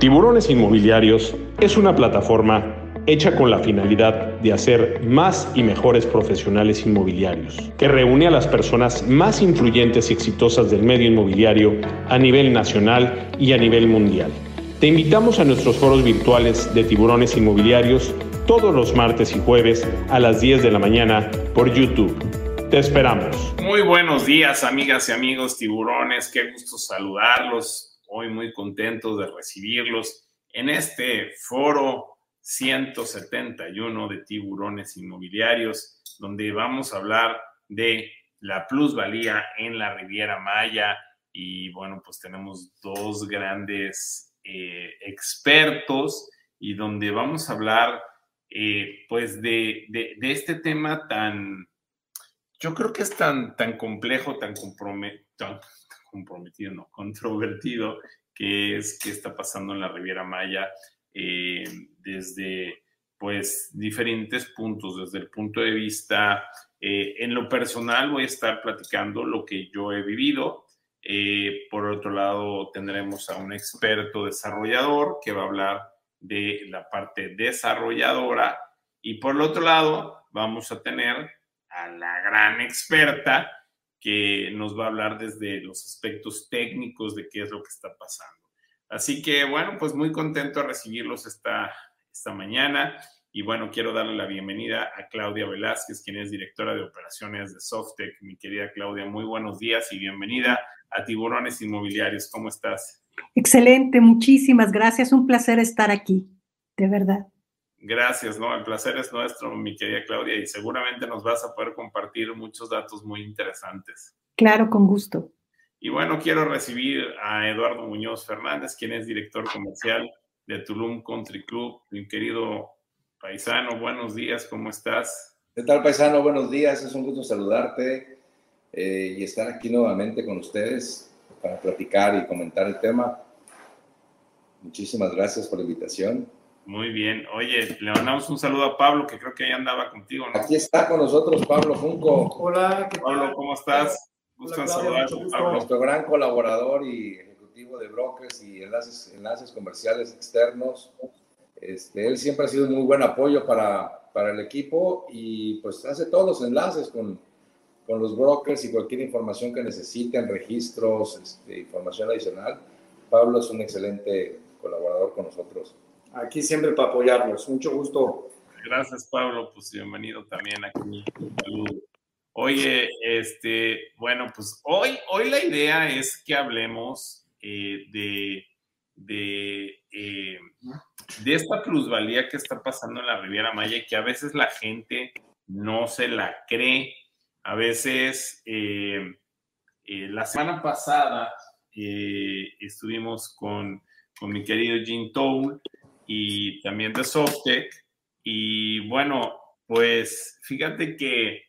Tiburones Inmobiliarios es una plataforma hecha con la finalidad de hacer más y mejores profesionales inmobiliarios, que reúne a las personas más influyentes y exitosas del medio inmobiliario a nivel nacional y a nivel mundial. Te invitamos a nuestros foros virtuales de tiburones inmobiliarios todos los martes y jueves a las 10 de la mañana por YouTube. Te esperamos. Muy buenos días, amigas y amigos tiburones. Qué gusto saludarlos. Hoy muy contentos de recibirlos en este foro 171 de tiburones inmobiliarios, donde vamos a hablar de la plusvalía en la Riviera Maya. Y bueno, pues tenemos dos grandes eh, expertos y donde vamos a hablar eh, pues de, este tema tan, yo creo que es tan, tan complejo, tan, tan comprometido, no, controvertido, que es que está pasando en la Riviera Maya eh, desde pues diferentes puntos, desde el punto de vista, eh, en lo personal voy a estar platicando lo que yo he vivido, por otro lado tendremos a un experto desarrollador que va a hablar de la parte desarrolladora y por el otro lado vamos a tener a la gran experta que nos va a hablar desde los aspectos técnicos de qué es lo que está pasando. Así que bueno, pues muy contento de recibirlos esta, esta mañana y bueno, quiero darle la bienvenida a Claudia Velázquez, quien es directora de operaciones de Softec. Mi querida Claudia, muy buenos días y bienvenida a Tiburones Inmobiliarios. ¿Cómo estás? Excelente, muchísimas gracias. Un placer estar aquí, de verdad. Gracias, ¿no? El placer es nuestro, mi querida Claudia, y seguramente nos vas a poder compartir muchos datos muy interesantes. Claro, con gusto. Y bueno, quiero recibir a Eduardo Muñoz Fernández, quien es director comercial de Tulum Country Club. Mi querido paisano, buenos días, ¿cómo estás? ¿Qué tal, paisano? Buenos días, es un gusto saludarte eh, y estar aquí nuevamente con ustedes para platicar y comentar el tema. Muchísimas gracias por la invitación. Muy bien. Oye, le mandamos un saludo a Pablo, que creo que ahí andaba contigo. Aquí está con nosotros Pablo Junco. Hola, Pablo, ¿cómo estás? Gusto en saludarte, Pablo. Nuestro gran colaborador y ejecutivo de brokers y enlaces, enlaces comerciales externos. Este, él siempre ha sido un muy buen apoyo para, para el equipo y pues hace todos los enlaces con, con los brokers y cualquier información que necesiten, registros, este, información adicional. Pablo es un excelente colaborador con nosotros. Aquí siempre para apoyarnos. Mucho gusto. Gracias, Pablo. Pues bienvenido también aquí. Oye, este, bueno, pues hoy, hoy la idea es que hablemos eh, de, de, eh, de esta plusvalía que está pasando en la Riviera Maya y que a veces la gente no se la cree a veces, eh, la semana pasada estuvimos con, con, mi querido Jim Toul y también de Softec. Y bueno, pues fíjate que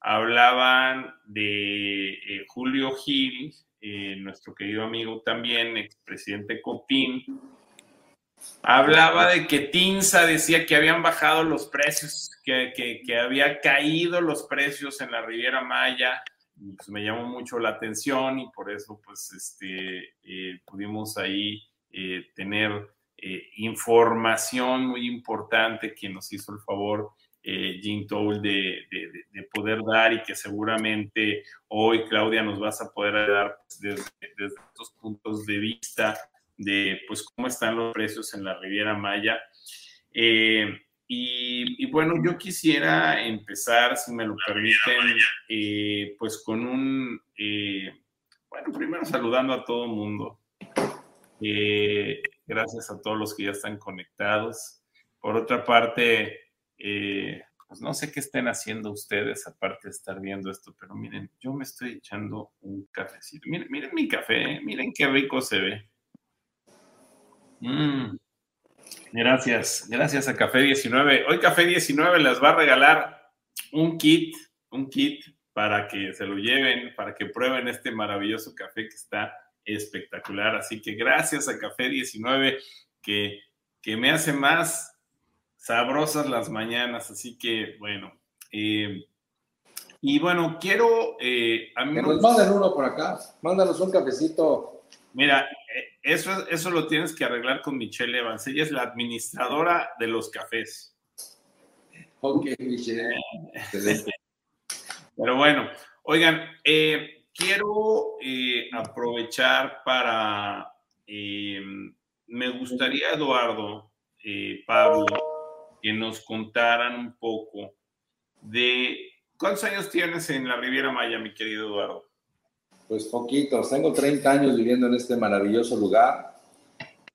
hablaban de Julio Gil, nuestro querido amigo también, expresidente Copín, Hablaba de que Tinsa decía que habían bajado los precios, que, que, había caído los precios en la Riviera Maya. Pues me llamó mucho la atención y por eso pues este, eh, pudimos ahí eh, tener eh, información muy importante que nos hizo el favor Jim Toll de, de, poder dar y que seguramente hoy Claudia nos vas a poder dar pues, desde, desde estos puntos de vista de pues cómo están los precios en la Riviera Maya. Eh, y, bueno, yo quisiera empezar, si me lo permiten, eh, pues con un, eh, bueno, primero saludando a todo el mundo. Gracias a todos los que ya están conectados. Por otra parte, pues no sé qué estén haciendo ustedes aparte de estar viendo esto, pero miren, yo me estoy echando un cafecito. Miren, miren mi café, miren qué rico se ve. Mm. Gracias, gracias a Café 19. Hoy Café 19 les va a regalar un kit, un kit para que se lo lleven, para que prueben este maravilloso café que está espectacular. Así que gracias a Café 19 que, que me hace más sabrosas las mañanas. Así que bueno. Eh, y bueno, quiero... Eh, a mí que nos manden uno por acá. Mándanos un cafecito Mira, eh, eso, eso lo tienes que arreglar con Michelle Evans. Ella es la administradora de los cafés. Ok, Michelle. Pero bueno, oigan, eh, quiero eh, aprovechar para, me gustaría, Eduardo, Pablo, que nos contaran un poco de cuántos años tienes en la Riviera Maya, mi querido Eduardo. Pues poquitos, tengo 30 años viviendo en este maravilloso lugar.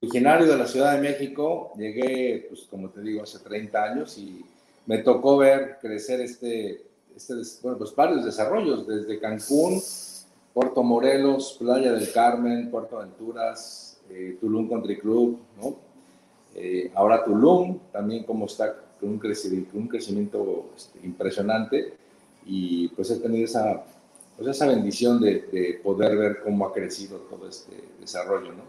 Originario de la Ciudad de México, llegué, pues como te digo, hace 30 años y me tocó ver crecer este, este bueno, pues varios desarrollos, desde Cancún, Puerto Morelos, Playa del Carmen, Puerto Aventuras, eh, Tulum Country Club, ¿no? Eh, ahora Tulum, también como está con un crecimiento, un crecimiento este, impresionante y pues he tenido esa pues esa bendición de, poder ver cómo ha crecido todo este desarrollo, ¿no?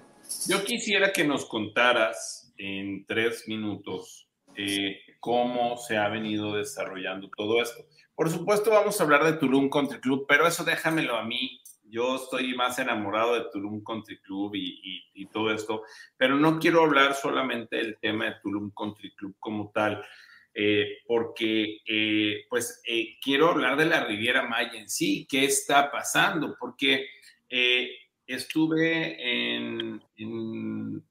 Yo quisiera que nos contaras en tres minutos eh, cómo se ha venido desarrollando todo esto. Por supuesto, vamos a hablar de Tulum Country Club, pero eso déjamelo a mí. Yo estoy más enamorado de Tulum Country Club y todo esto, pero no quiero hablar solamente del tema de Tulum Country Club como tal. Eh, porque eh, pues eh, quiero hablar de la Riviera Maya en sí, qué está pasando, porque estuve en, en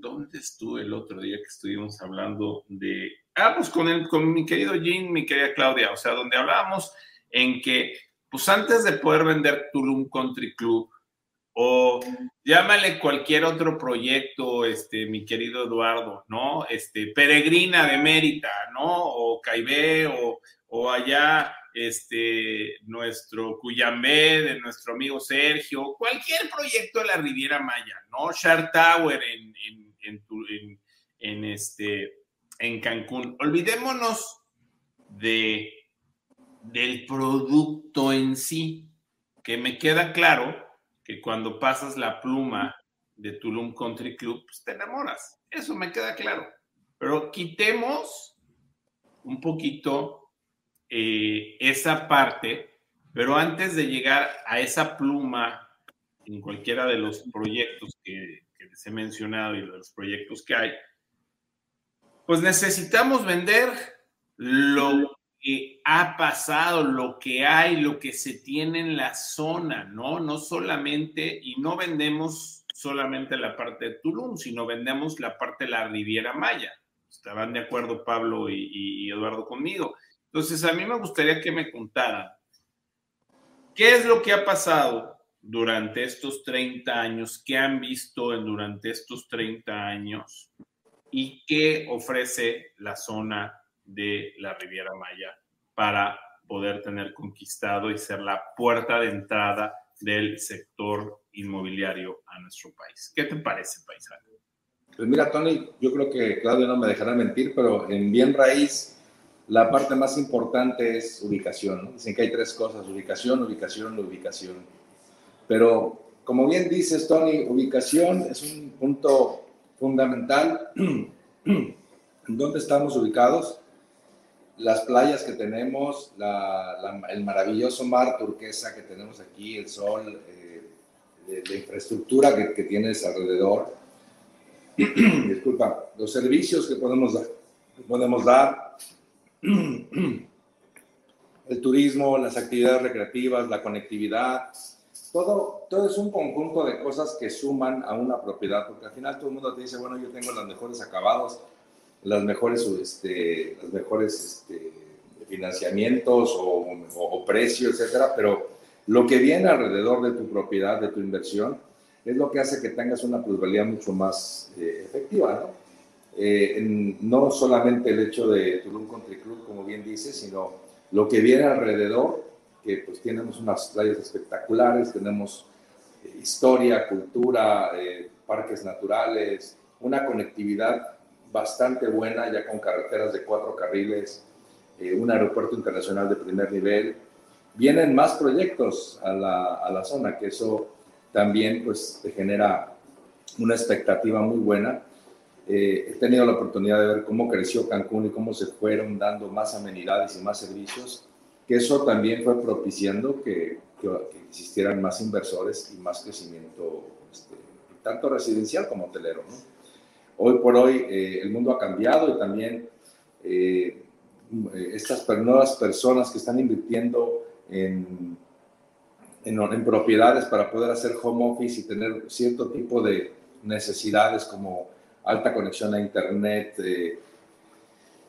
¿dónde estuve el otro día que estuvimos hablando de, ah, pues con, el, con mi querido Jean, mi querida Claudia, o sea, donde hablábamos en que, pues antes de poder vender Tulum Country Club, o llámale cualquier otro proyecto, este, mi querido Eduardo, ¿no? Este, Peregrina de Mérita, ¿no? O Caibé, o, o allá, este, nuestro Cuyambé, de nuestro amigo Sergio, cualquier proyecto de la Riviera Maya, ¿no? Shark Tower en, en, este, en Cancún. Olvidémonos de, del producto en sí, que me queda claro que cuando pasas la pluma de Tulum Country Club, pues te enamoras. Eso me queda claro. Pero quitemos un poquito eh, esa parte, pero antes de llegar a esa pluma en cualquiera de los proyectos que, que les he mencionado y de los proyectos que hay, pues necesitamos vender lo que ha pasado, lo que hay, lo que se tiene en la zona, ¿no? No solamente, y no vendemos solamente la parte de Tulum, sino vendemos la parte de la Riviera Maya. Estaban de acuerdo Pablo y, Eduardo conmigo. Entonces, a mí me gustaría que me contaran qué es lo que ha pasado durante estos 30 años, qué han visto durante estos 30 años y qué ofrece la zona de la Riviera Maya para poder tener conquistado y ser la puerta de entrada del sector inmobiliario a nuestro país. ¿Qué te parece, paisano? Pues mira, Tony, yo creo que Claudio no me dejará mentir, pero en bien raíz, la parte más importante es ubicación. Dicen que hay tres cosas, ubicación, ubicación, ubicación. Pero como bien dices, Tony, ubicación es un punto fundamental. ¿Dónde estamos ubicados? Las playas que tenemos, el maravilloso mar turquesa que tenemos aquí, el sol, eh, la infraestructura que, que, tienes alrededor. Disculpa, los servicios que podemos dar, podemos dar. El turismo, las actividades recreativas, la conectividad, todo, todo es un conjunto de cosas que suman a una propiedad, porque al final todo el mundo te dice, bueno, yo tengo los mejores acabados, las mejores, este, las mejores este, financiamientos o, precios, etcétera, pero lo que viene alrededor de tu propiedad, de tu inversión, es lo que hace que tengas una plusvalía mucho más eh, efectiva, ¿no? Eh, no solamente el hecho de Tulum Country Club, como bien dices, sino lo que viene alrededor, que pues tenemos unas playas espectaculares, tenemos eh, historia, cultura, parques naturales, una conectividad bastante buena, ya con carreteras de cuatro carriles, eh, un aeropuerto internacional de primer nivel. Vienen más proyectos a la, a la zona, que eso también pues te genera una expectativa muy buena. Eh, he tenido la oportunidad de ver cómo creció Cancún y cómo se fueron dando más amenidades y más servicios, que eso también fue propiciando que, existieran más inversores y más crecimiento, este, tanto residencial como hotelero. Hoy por hoy eh, el mundo ha cambiado y también eh, estas nuevas personas que están invirtiendo en, en, propiedades para poder hacer home office y tener cierto tipo de necesidades como alta conexión a internet, eh,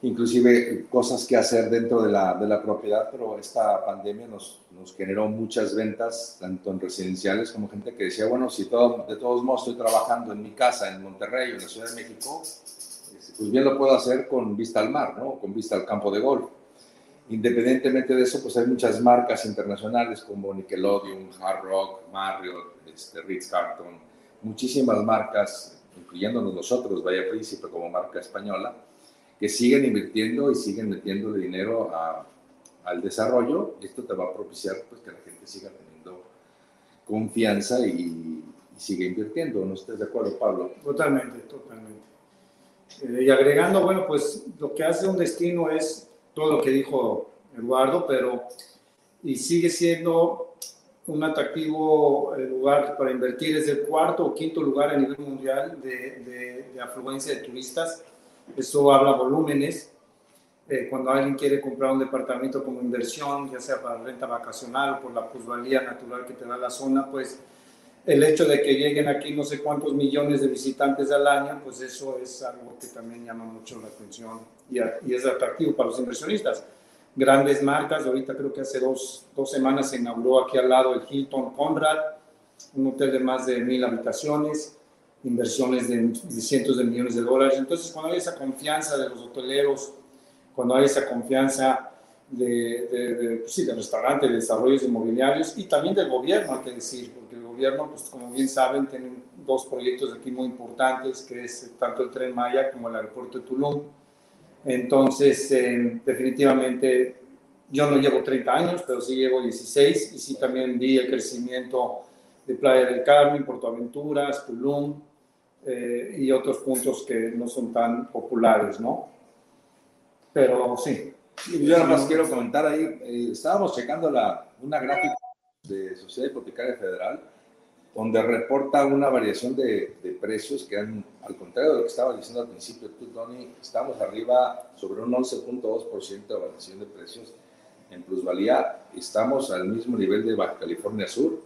inclusive cosas que hacer dentro de la, de la propiedad, pero esta pandemia nos, nos, generó muchas ventas, tanto en residenciales como gente que decía, bueno, si todo, de todos modos estoy trabajando en mi casa, en Monterrey o en la Ciudad de México, este, pues bien lo puedo hacer con vista al mar, ¿no? Con vista al campo de golf. Independientemente de eso, pues hay muchas marcas internacionales como Nickelodeon, Hard Rock, Marriott, este, Ritz-Carlton, muchísimas marcas, incluyéndonos nosotros, Vaya Príncipe como marca española, que siguen invirtiendo y siguen metiendo dinero al desarrollo. Esto te va a propiciar pues, que la gente siga teniendo confianza y, siga invirtiendo. ¿No estás de acuerdo, Pablo? Totalmente, totalmente. Eh, y agregando, bueno, pues lo que hace un destino es todo lo que dijo Eduardo, pero y sigue siendo un atractivo eh, lugar para invertir, es el cuarto o quinto lugar a nivel mundial de afluencia de turistas eso habla volúmenes. Eh, cuando alguien quiere comprar un departamento como inversión, ya sea para renta vacacional o por la plusvalía natural que te da la zona, pues el hecho de que lleguen aquí no sé cuántos millones de visitantes al año, pues eso es algo que también llama mucho la atención y, y es atractivo para los inversionistas. Grandes marcas, ahorita creo que hace dos, dos semanas se inauguró aquí al lado el Hilton Conrad, un hotel de más de mil habitaciones inversiones de, cientos de millones de dólares. Entonces, cuando hay esa confianza de los hoteleros, cuando hay esa confianza de, de, de, pues sí, de restaurantes, de desarrollos inmobiliarios y también del gobierno, hay que decir, porque el gobierno, pues como bien saben, tiene dos proyectos aquí muy importantes, que es tanto el Tren Maya como el aeropuerto de Tulum. Entonces, eh, definitivamente, yo no llevo 30 años, pero sí llevo 16 y sí también vi el crecimiento de Playa del Carmen, Portoaventuras, Tulum, eh, y otros puntos que no son tan populares, ¿no? Pero sí. yo nada más quiero comentar ahí, eh, estábamos checando la, una gráfica de Sociedad Hipotecaria Federal, donde reporta una variación de, de, precios que han, al contrario de lo que estaba diciendo al principio tú, Tony, estamos arriba sobre un 11.2% de variación de precios en plusvalía. Estamos al mismo nivel de Baja California Sur,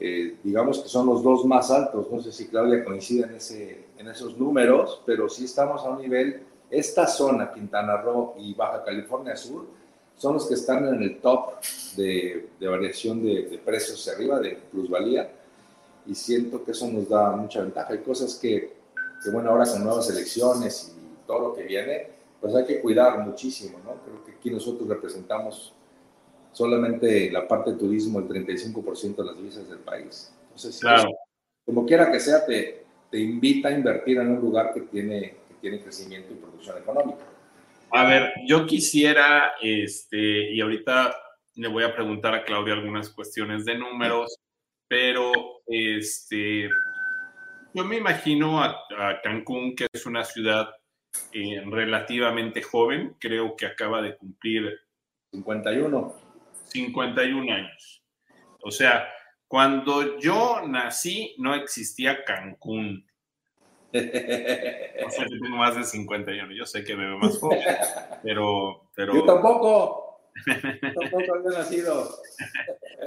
eh, digamos que son los dos más altos. No sé si Claudia coincide en, ese, en esos números, pero sí estamos a un nivel, esta zona, Quintana Roo y Baja California Sur, son los que están en el top de, de variación de, de, precios hacia arriba, de plusvalía, y siento que eso nos da mucha ventaja. Hay cosas que, que, bueno, ahora con nuevas elecciones y todo lo que viene, pues hay que cuidar muchísimo, ¿no? Creo que aquí nosotros representamos solamente la parte de turismo el 35% de las divisas del país. Entonces, claro. como quiera que sea, te, te invita a invertir en un lugar que tiene, que tiene crecimiento y producción económica. A ver, yo quisiera, este, y ahorita le voy a preguntar a Claudia algunas cuestiones de números, pero este, yo me imagino a, Cancún, que es una ciudad eh, relativamente joven, creo que acaba de cumplir 51. 51 años. O sea, cuando yo nací no existía Cancún. No sé si tengo más de 51, yo sé que me veo más joven, pero, pero... Yo tampoco, tampoco había nacido.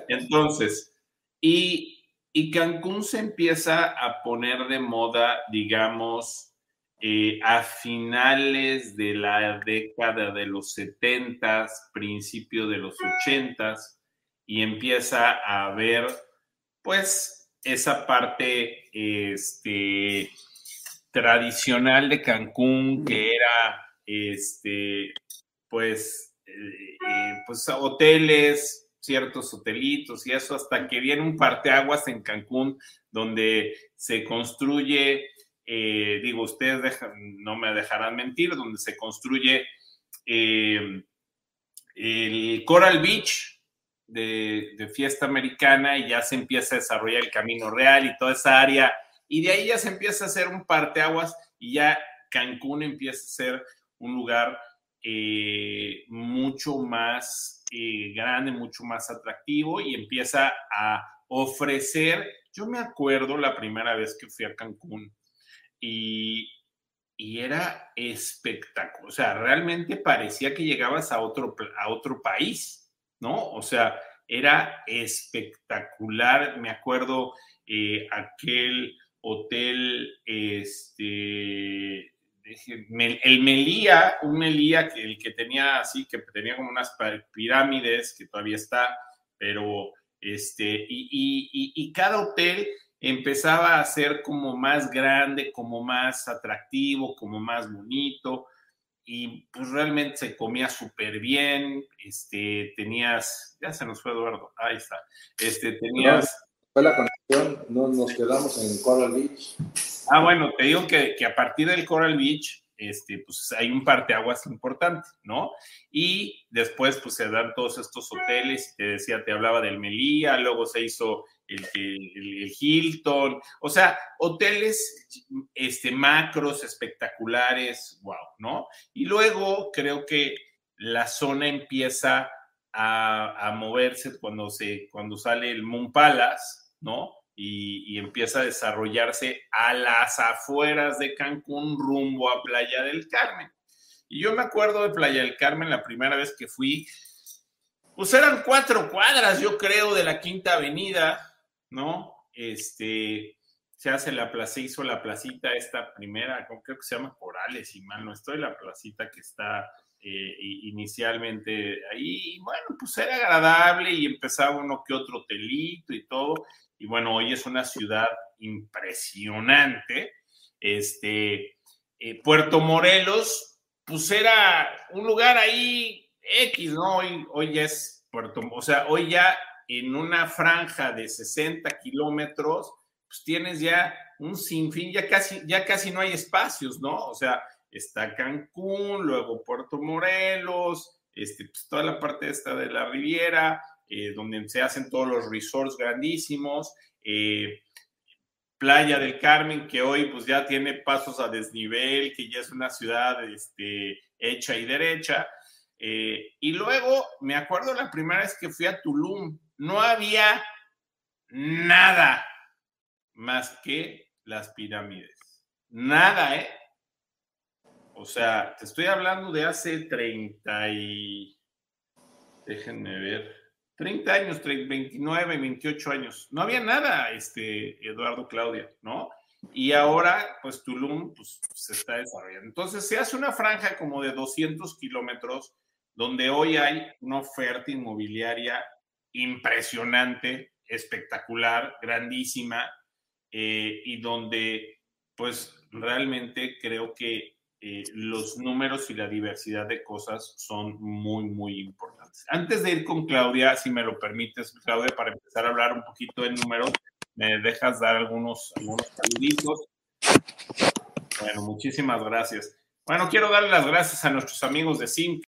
Entonces, y, y Cancún se empieza a poner de moda, digamos, eh, a finales de la década de los 70, principio de los 80 y empieza a ver pues esa parte este, tradicional de Cancún que era este, pues, eh, eh, pues hoteles, ciertos hotelitos y eso hasta que viene un parteaguas en Cancún donde se construye eh, digo, ustedes no me dejarán mentir, donde se construye eh, el Coral Beach de, fiesta americana y ya se empieza a desarrollar el Camino Real y toda esa área, y de ahí ya se empieza a hacer un parteaguas y ya Cancún empieza a ser un lugar eh, mucho más grande, mucho más atractivo y empieza a ofrecer. Yo me acuerdo la primera vez que fui a Cancún y, y era espectacular. O sea, realmente parecía que llegabas a otro, a otro país, ¿no? O sea, era espectacular. Me acuerdo eh, aquel hotel, este, el Melía, un Melía que el que tenía así, que tenía como unas pirámides, que todavía está, pero este, y, cada hotel empezaba a ser como más grande, como más atractivo, como más bonito, y pues realmente se comía súper bien, este, tenías, ya se nos fue Eduardo, ahí está, este, tenías... Fue la conexión, no, nos quedamos en Coral Beach. Ah, bueno, te digo que, que a partir del Coral Beach, este, pues hay un parteaguas importante, ¿no? Y después, pues se dan todos estos hoteles, te decía, te hablaba del Melía, luego se hizo el, el, Hilton, o sea, hoteles este, macros, espectaculares, wow, ¿no? Y luego creo que la zona empieza a, a moverse cuando, se, cuando sale el Moon Palace, ¿no? Y, empieza a desarrollarse a las afueras de Cancún rumbo a Playa del Carmen. Y yo me acuerdo de Playa del Carmen la primera vez que fui, pues eran cuatro cuadras, yo creo, de la Quinta Avenida, ¿no? Este, se hace la plaza, hizo la placita esta primera, creo que se llama Corales, y mal no estoy, la placita que está eh, inicialmente ahí, y bueno, pues era agradable y empezaba uno que otro hotelito y todo, y bueno, hoy es una ciudad impresionante. Este, eh, Puerto Morelos, pues era un lugar ahí X, ¿no? Hoy, hoy ya es Puerto, o sea, hoy ya en una franja de 60 kilómetros, pues tienes ya un sinfín, ya casi, ya casi no hay espacios, ¿no? O sea, está Cancún, luego Puerto Morelos, este, pues toda la parte esta de la Riviera, eh, donde se hacen todos los resorts grandísimos. Eh, Playa del Carmen, que hoy pues ya tiene pasos a desnivel, que ya es una ciudad este, hecha y derecha. Eh, y luego me acuerdo la primera vez que fui a Tulum, no había nada más que las pirámides. Nada, ¿eh? O sea, te estoy hablando de hace 30 y... Déjenme ver. 30 años, 29, 28 años. No había nada, este, Eduardo Claudia, ¿no? Y ahora, pues Tulum pues, se está desarrollando. Entonces, se hace una franja como de 200 kilómetros, donde hoy hay una oferta inmobiliaria impresionante, espectacular, grandísima, eh, y donde, pues, realmente creo que eh, los números y la diversidad de cosas son muy, muy importantes. Antes de ir con Claudia, si me lo permites, Claudia, para empezar a hablar un poquito de números, me dejas dar algunos, algunos saluditos. Bueno, muchísimas gracias. Bueno, quiero darle las gracias a nuestros amigos de Simca.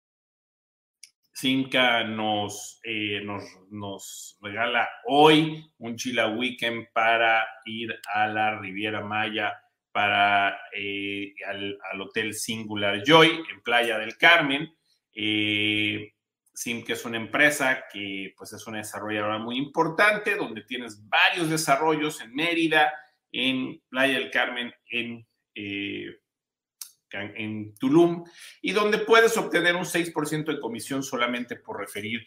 Simca nos, eh, nos, nos, regala hoy un Chila Weekend para ir a la Riviera Maya para eh, al, Hotel Singular Joy en Playa del Carmen. Eh, Sim, que es una empresa que pues es una desarrolladora muy importante, donde tienes varios desarrollos en Mérida, en Playa del Carmen, en, eh, Tulum, y donde puedes obtener un 6% de comisión solamente por referir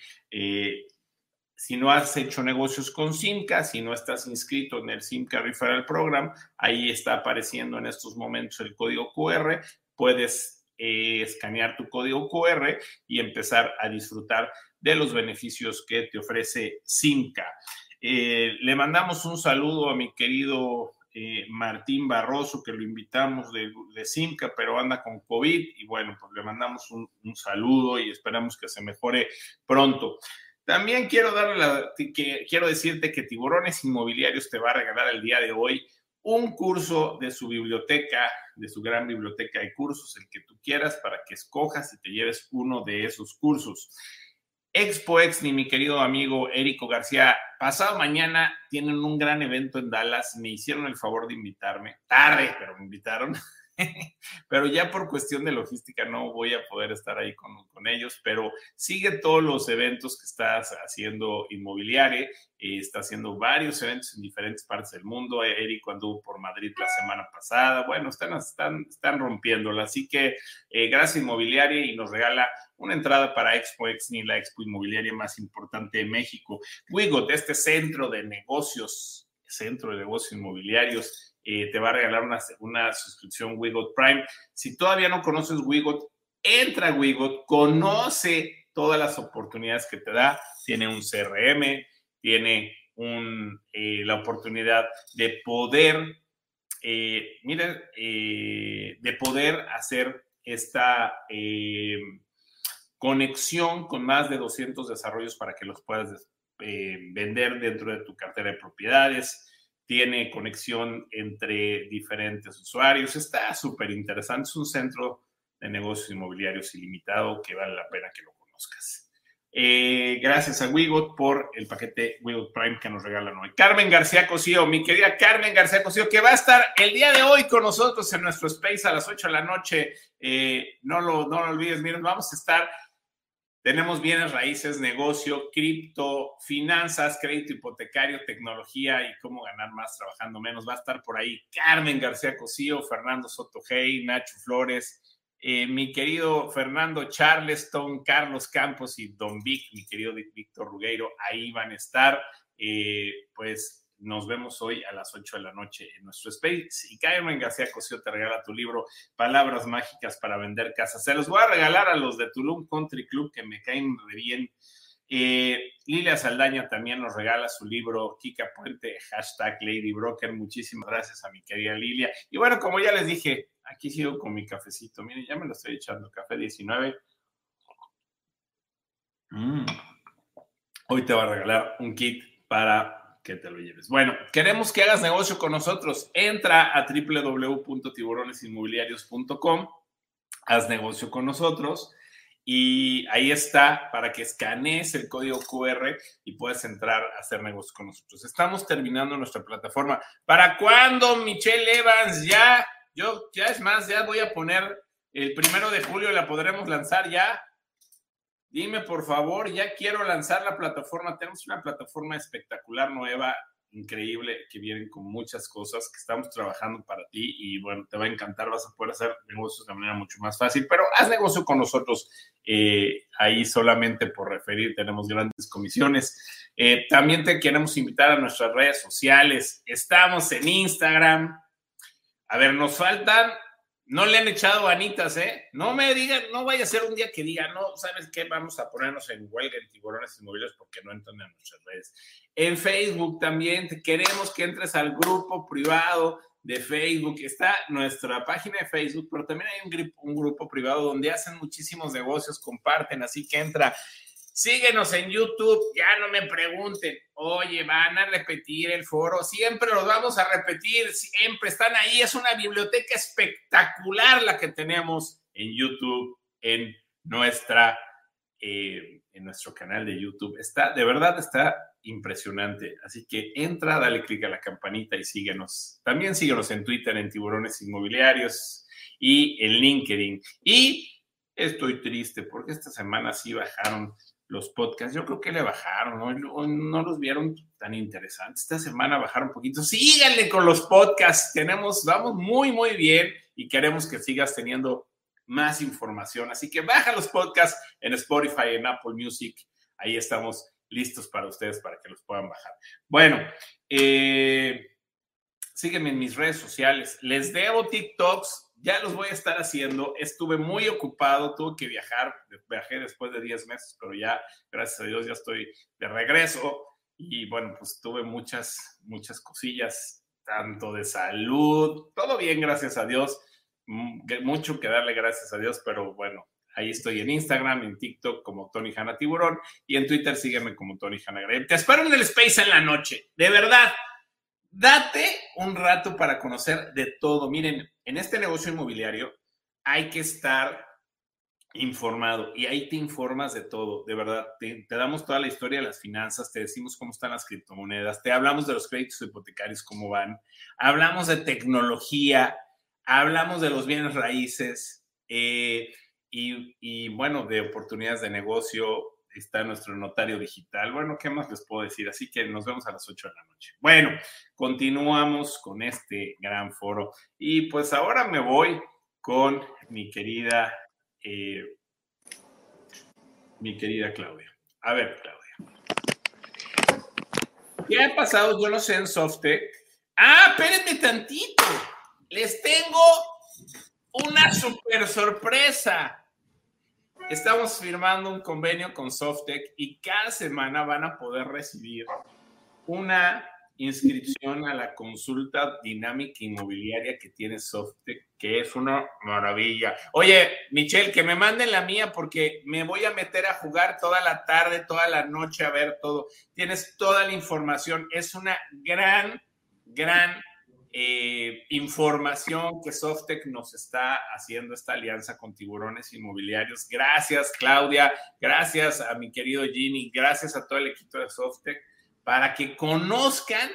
si no has hecho negocios con Simca, si no estás inscrito en el Simca Referral Program, ahí está apareciendo en estos momentos el código QR. Puedes eh, escanear tu código QR y empezar a disfrutar de los beneficios que te ofrece Simca. Eh, le mandamos un saludo a mi querido eh, Martín Barroso, que lo invitamos de, Simca, pero anda con COVID y bueno, pues le mandamos un, un saludo y esperamos que se mejore pronto. También quiero darle la, que, decirte que Tiburones Inmobiliarios te va a regalar el día de hoy un curso de su biblioteca, de su gran biblioteca de cursos, el que tú quieras, para que escojas y te lleves uno de esos cursos. Expo Exni, mi querido amigo Érico García, pasado mañana tienen un gran evento en Dallas. Me hicieron el favor de invitarme, tarde, pero me invitaron. pero ya por cuestión de logística no voy a poder estar ahí con, con ellos, pero sigue todos los eventos que estás haciendo Inmobiliaria, eh, está haciendo varios eventos en diferentes partes del mundo, Eric anduvo por Madrid la semana pasada, bueno, están, están, están rompiéndola, así que eh, gracias Inmobiliaria y nos regala una entrada para Expo Exni, la expo inmobiliaria más importante de México. Wigot, este centro de negocios, centro de negocios inmobiliarios, eh, te va a regalar una, una suscripción Wigot Prime. Si todavía no conoces Wigot, entra a Wigot, conoce todas las oportunidades que te da. Tiene un CRM, tiene un, eh, la oportunidad de poder, eh, de poder hacer esta conexión con más de 200 desarrollos para que los puedas vender dentro de tu cartera de propiedades tiene conexión entre diferentes usuarios. Está súper interesante. Es un centro de negocios inmobiliarios ilimitado que vale la pena que lo conozcas. Eh, gracias a Wigot por el paquete Wigot Prime que nos regalan hoy. Carmen García Cosío, mi querida Carmen García Cosío, que va a estar el día de hoy con nosotros en nuestro space a las 8 de la noche. Eh, no, lo, no lo olvides, miren, vamos a estar tenemos bienes raíces, negocio, cripto, finanzas, crédito hipotecario, tecnología y cómo ganar más trabajando menos. Va a estar por ahí Carmen García Cosío, Fernando Soto Hey, Nacho Flores, eh, mi querido Fernando Charleston, Carlos Campos y Don Vic, mi querido Víctor Rugueiro, ahí van a estar. Eh, pues nos vemos hoy a las 8 de la noche en nuestro space. Y Carmen García Cosío te regala tu libro Palabras Mágicas para Vender Casas. Se los voy a regalar a los de Tulum Country Club que me caen re bien. Eh, Lilia Saldaña también nos regala su libro Kika Puente, hashtag Lady Broker. Muchísimas gracias a mi querida Lilia. Y bueno, como ya les dije, aquí sigo con mi cafecito. Miren, ya me lo estoy echando, café 19. Mm. Hoy te va a regalar un kit para que te lo lleves. Bueno, queremos que hagas negocio con nosotros. Entra a www.tiburonesinmobiliarios.com, haz negocio con nosotros y ahí está para que escanees el código QR y puedas entrar a hacer negocio con nosotros. Estamos terminando nuestra plataforma. ¿Para cuándo, Michelle Evans? Ya, yo, ya es más, ya voy a poner el primero de julio, la podremos lanzar ya. Dime, por favor, ya quiero lanzar la plataforma. Tenemos una plataforma espectacular, nueva, increíble, que vienen con muchas cosas que estamos trabajando para ti y bueno, te va a encantar, vas a poder hacer negocios de manera mucho más fácil, pero haz negocio con nosotros eh, ahí solamente por referir, tenemos grandes comisiones. Eh, también te queremos invitar a nuestras redes sociales, estamos en Instagram. A ver, nos faltan no le han echado ganitas, ¿eh? No me digan, no vaya a ser un día que diga, no, ¿sabes qué? Vamos a ponernos en huelga en tiburones inmobiliarios porque no entran en nuestras redes. En Facebook también, queremos que entres al grupo privado de Facebook. Está nuestra página de Facebook, pero también hay un grupo, un grupo privado donde hacen muchísimos negocios, comparten, así que entra Síguenos en YouTube, ya no me pregunten, oye, van a repetir el foro, siempre los vamos a repetir, siempre están ahí, es una biblioteca espectacular la que tenemos en YouTube, en nuestra, eh, en nuestro canal de YouTube. Está, de verdad está impresionante, así que entra, dale clic a la campanita y síguenos. También síguenos en Twitter, en Tiburones Inmobiliarios y en LinkedIn. Y estoy triste porque esta semana sí bajaron los podcasts. Yo creo que le bajaron, ¿no? los vieron tan interesantes. Esta semana bajaron un poquito. Síganle con los podcasts. Tenemos, vamos muy, muy bien y queremos que sigas teniendo más información. Así que baja los podcasts en Spotify, en Apple Music. Ahí estamos listos para ustedes para que los puedan bajar. Bueno, eh, sígueme en mis redes sociales. Les debo TikToks ya los voy a estar haciendo. Estuve muy ocupado, tuve que viajar, viajé después de 10 meses, pero ya, gracias a Dios, ya estoy de regreso. Y bueno, pues tuve muchas, muchas cosillas, tanto de salud, todo bien, gracias a Dios. Mm, mucho que darle gracias a Dios, pero bueno, ahí estoy en Instagram, en TikTok como Tony Hanna Tiburón y en Twitter sígueme como Tony Hanna Te espero en el Space en la noche, de verdad. Date un rato para conocer de todo. Miren, en este negocio inmobiliario hay que estar informado y ahí te informas de todo, de verdad. Te, damos toda la historia de las finanzas, te decimos cómo están las criptomonedas, te hablamos de los créditos hipotecarios, cómo van, hablamos de tecnología, hablamos de los bienes raíces eh, y, y, bueno, de oportunidades de negocio. Está nuestro notario digital. Bueno, ¿qué más les puedo decir? Así que nos vemos a las 8 de la noche. Bueno, continuamos con este gran foro. Y pues ahora me voy con mi querida, eh, mi querida Claudia. A ver, Claudia. ¿Qué ha pasado? Yo no sé en Softec. Ah, espérenme tantito. Les tengo una super sorpresa. Estamos firmando un convenio con Softec y cada semana van a poder recibir una inscripción a la consulta dinámica inmobiliaria que tiene Softec, que es una maravilla. Oye, Michelle, que me manden la mía porque me voy a meter a jugar toda la tarde, toda la noche a ver todo. Tienes toda la información. Es una gran, gran eh, información que Softec nos está haciendo esta alianza con tiburones inmobiliarios. Gracias, Claudia. Gracias a mi querido Ginny. Gracias a todo el equipo de Softec para que conozcan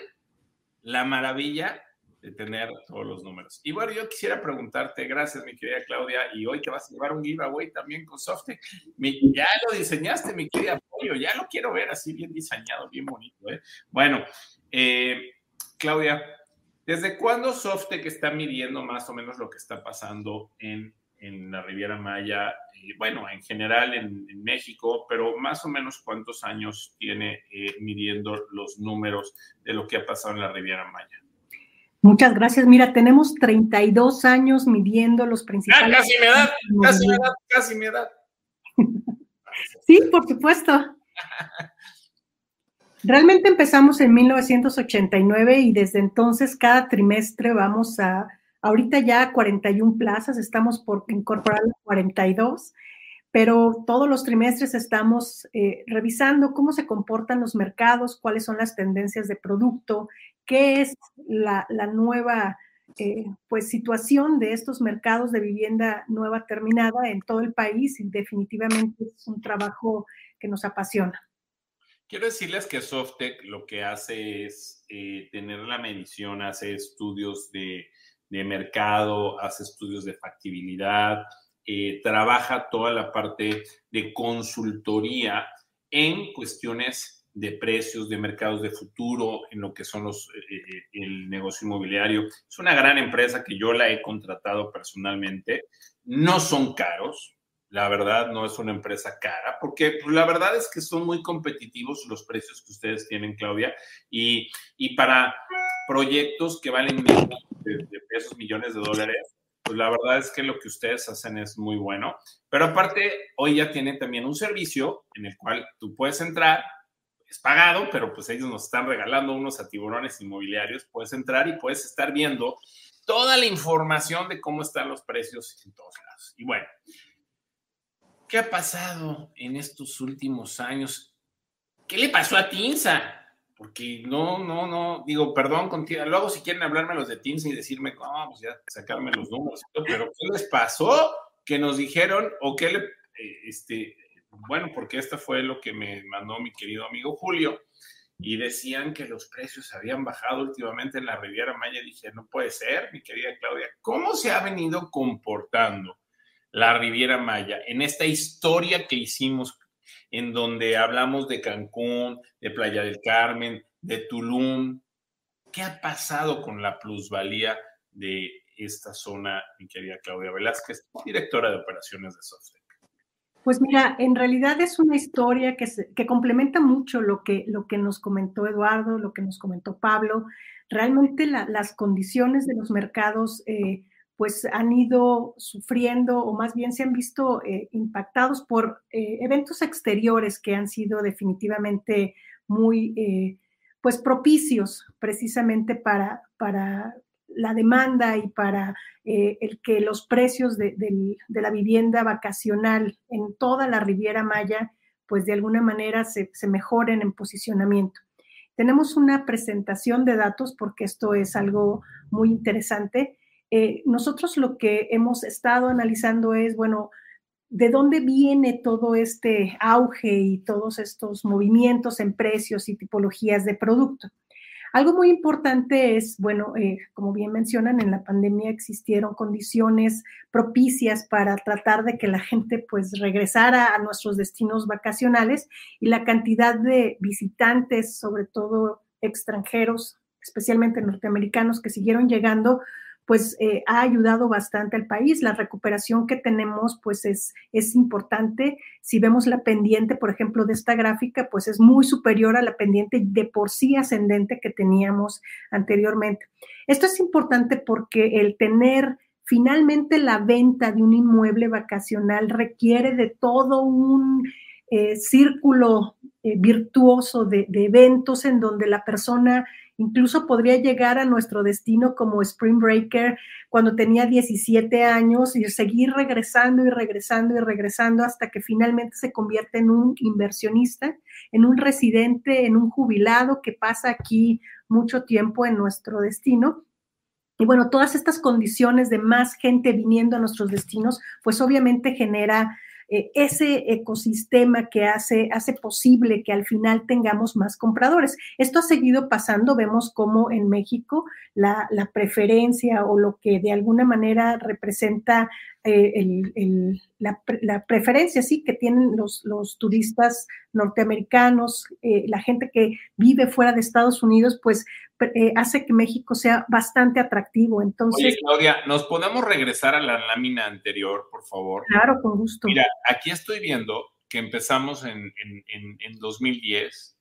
la maravilla de tener todos los números. Y bueno, yo quisiera preguntarte, gracias mi querida Claudia, y hoy te vas a llevar un giveaway también con Softec. ya lo diseñaste, mi querida Pollo, ya lo quiero ver así bien diseñado, bien bonito. ¿eh? Bueno, eh, Claudia, ¿desde cuándo Softec está midiendo más o menos lo que está pasando en en la Riviera Maya, bueno, en general en, México, pero más o menos cuántos años tiene eh, midiendo los números de lo que ha pasado en la Riviera Maya. Muchas gracias. Mira, tenemos 32 años midiendo los principales. Ah, casi me da, casi me da, casi me da. sí, por supuesto. Realmente empezamos en 1989 y desde entonces cada trimestre vamos a Ahorita ya 41 plazas, estamos por incorporar 42, pero todos los trimestres estamos eh, revisando cómo se comportan los mercados, cuáles son las tendencias de producto, qué es la, nueva eh, pues, situación de estos mercados de vivienda nueva terminada en todo el país y definitivamente es un trabajo que nos apasiona. Quiero decirles que Softec lo que hace es eh, tener la medición, hace estudios de mercado, hace estudios de factibilidad, eh, trabaja toda la parte de consultoría en cuestiones de precios, de mercados de futuro, en lo que son los, eh, eh, el negocio inmobiliario. Es una gran empresa que yo la he contratado personalmente. No son caros, la verdad no es una empresa cara, porque pues, la verdad es que son muy competitivos los precios que ustedes tienen, Claudia, y, y para proyectos que valen de, pesos, millones de dólares, pues la verdad es que lo que ustedes hacen es muy bueno. Pero aparte, hoy ya tienen también un servicio en el cual tú puedes entrar, es pagado, pero pues ellos nos están regalando unos a tiburones inmobiliarios, puedes entrar y puedes estar viendo toda la información de cómo están los precios en todos lados. Y bueno, ¿qué ha pasado en estos últimos años? ¿Qué le pasó a Tinsa? porque no, no, no, digo, perdón contigo, luego si quieren hablarme los de Teams y decirme, cómo, pues ya sacarme los números, pero ¿qué les pasó? Que nos dijeron, o qué le, eh, este, bueno, porque esto fue lo que me mandó mi querido amigo Julio, y decían que los precios habían bajado últimamente en la Riviera Maya. Dije, no puede ser, mi querida Claudia, ¿cómo se ha venido comportando la Riviera Maya en esta historia que hicimos en donde hablamos de Cancún, de Playa del Carmen, de Tulum. ¿Qué ha pasado con la plusvalía de esta zona, mi querida Claudia Velázquez, directora de operaciones de Softec? Pues mira, en realidad es una historia que, complementa mucho lo que, lo que nos comentó Eduardo, lo que nos comentó Pablo. Realmente las condiciones de los mercados eh, pues han ido sufriendo o más bien se han visto eh, impactados por eh, eventos exteriores que han sido definitivamente muy eh, pues propicios precisamente para, para la demanda y para el que los precios de, la vivienda vacacional en toda la Riviera Maya pues de alguna manera se, se mejoren en posicionamiento. Tenemos una presentación de datos porque esto es algo muy interesante eh, nosotros lo que hemos estado analizando es, bueno, ¿de dónde viene todo este auge y todos estos movimientos en precios y tipologías de producto? Algo muy importante es, bueno, eh, como bien mencionan, en la pandemia existieron condiciones propicias para tratar de que la gente pues regresara a nuestros destinos vacacionales y la cantidad de visitantes, sobre todo extranjeros, especialmente norteamericanos, que siguieron llegando, pues eh, ha ayudado bastante al país. La recuperación que tenemos, pues es, es importante. Si vemos la pendiente, por ejemplo, de esta gráfica, pues es muy superior a la pendiente de por sí ascendente que teníamos anteriormente. Esto es importante porque el tener finalmente la venta de un inmueble vacacional requiere de todo un eh, círculo eh, virtuoso de, de eventos en donde la persona Incluso podría llegar a nuestro destino como Spring Breaker cuando tenía 17 años y seguir regresando y regresando y regresando hasta que finalmente se convierte en un inversionista, en un residente, en un jubilado que pasa aquí mucho tiempo en nuestro destino. Y bueno, todas estas condiciones de más gente viniendo a nuestros destinos, pues obviamente genera eh, ese ecosistema que hace, hace posible que al final tengamos más compradores. Esto ha seguido pasando, vemos cómo en México la, preferencia o lo que de alguna manera representa eh, la, preferencia, sí, que tienen los, los turistas norteamericanos, eh, la gente que vive fuera de Estados Unidos, pues eh, hace que México sea bastante atrectivo. Entonces, Oye, Claudia, ¿nos podemos regresar a la lámina anterior, por favor? Claro, con gusto. Mira, aquí estoy viendo que empezamos en, en, en, 2010,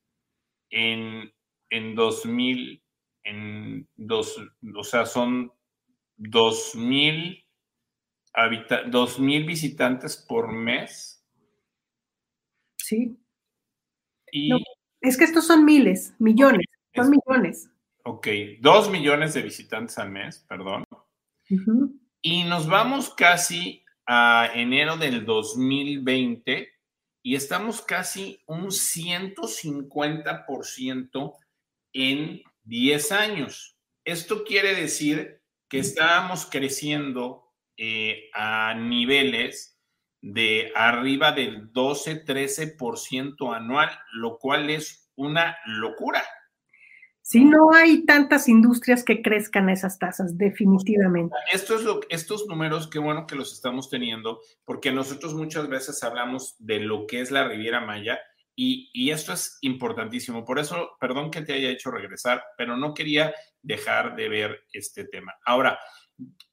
en, en 2000, en dos, o sea, son 2000, habita, 2000 visitantes por mes. Sí. Y, es que estos son miles, millones, son millones. Ok, dos millones de visitantes al mes, perdón. Y nos vamos casi a enero del 2020 y estamos casi un 150% en 10 años. Esto quiere decir que estábamos creciendo eh, a niveles de arriba del 12-13% anual, lo cual es una locura. Si no hay tantas industrias que crezcan esas tasas, definitivamente. Esto es lo, estos números, qué bueno que los estamos teniendo, porque nosotros muchas veces hablamos de lo que es la Riviera Maya y, y esto es importantísimo. Por eso, perdón que te haya hecho regresar, pero no quería dejar de ver este tema. Ahora,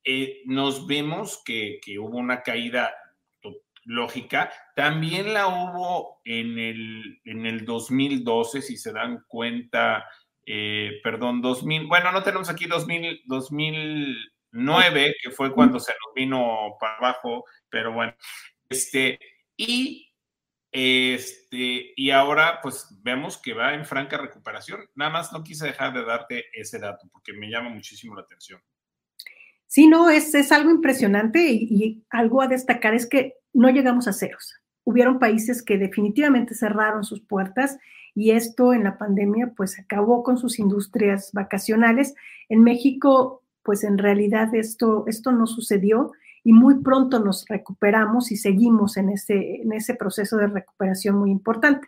eh, nos vemos que, que hubo una caída lógica. También la hubo en el, en el 2012, si se dan cuenta, eh, perdón, 2000, bueno, no tenemos aquí 2000, 2009, que fue cuando se nos vino para abajo, pero bueno, este, y este, y ahora pues vemos que va en franca recuperación. Nada más no quise dejar de darte ese dato porque me llama muchísimo la atención. Sí, no, es, es algo impresionante y, algo a destacar es que no llegamos a ceros. Hubieron países que definitivamente cerraron sus puertas y esto en la pandemia pues acabó con sus industrias vacacionales. En México pues en realidad esto, esto no sucedió y muy pronto nos recuperamos y seguimos en ese, en ese proceso de recuperación muy importante.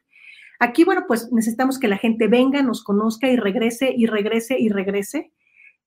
Aquí, bueno, pues necesitamos que la gente venga, nos conozca y regrese y regrese y regrese.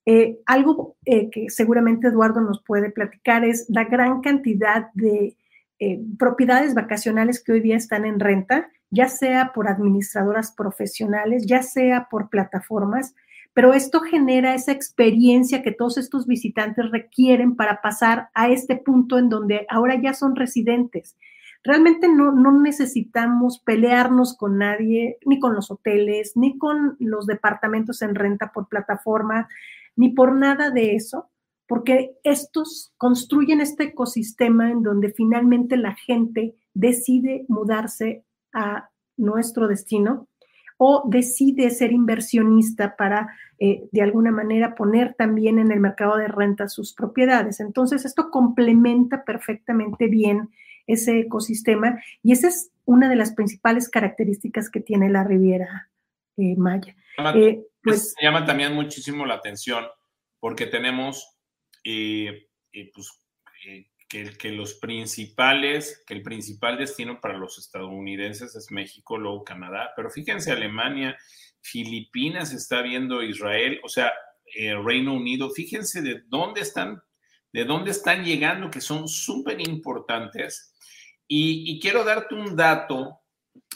Eh, algo eh, que seguramente Eduardo nos puede platicar es la gran cantidad de eh, propiedades vacacionales que hoy día están en renta ya sea por administradoras profesionales, ya sea por plataformas, pero esto genera esa experiencia que todos estos visitantes requieren para pasar a este punto en donde ahora ya son residentes. Realmente no, no necesitamos pelearnos con nadie, ni con los hoteles, ni con los departamentos en renta por plataforma, ni por nada de eso, porque estos construyen este ecosistema en donde finalmente la gente decide mudarse a nuestro destino o decide ser inversionista para eh, de alguna manera poner también en el mercado de renta sus propiedades. Entonces, esto complementa perfectamente bien ese ecosistema y esa es una de las principales características que tiene la Riviera eh, Maya. Eh, pues, me llama también muchísimo la atención porque tenemos pues, que, que, los principales, que el principal destino para los estadounidenses es México, luego Canadá, pero fíjense, Alemania, Filipinas está viendo Israel, o sea, eh, Reino Unido, fíjense de dónde están, de dónde están llegando, que son súper importantes. Y quiero darte un dato,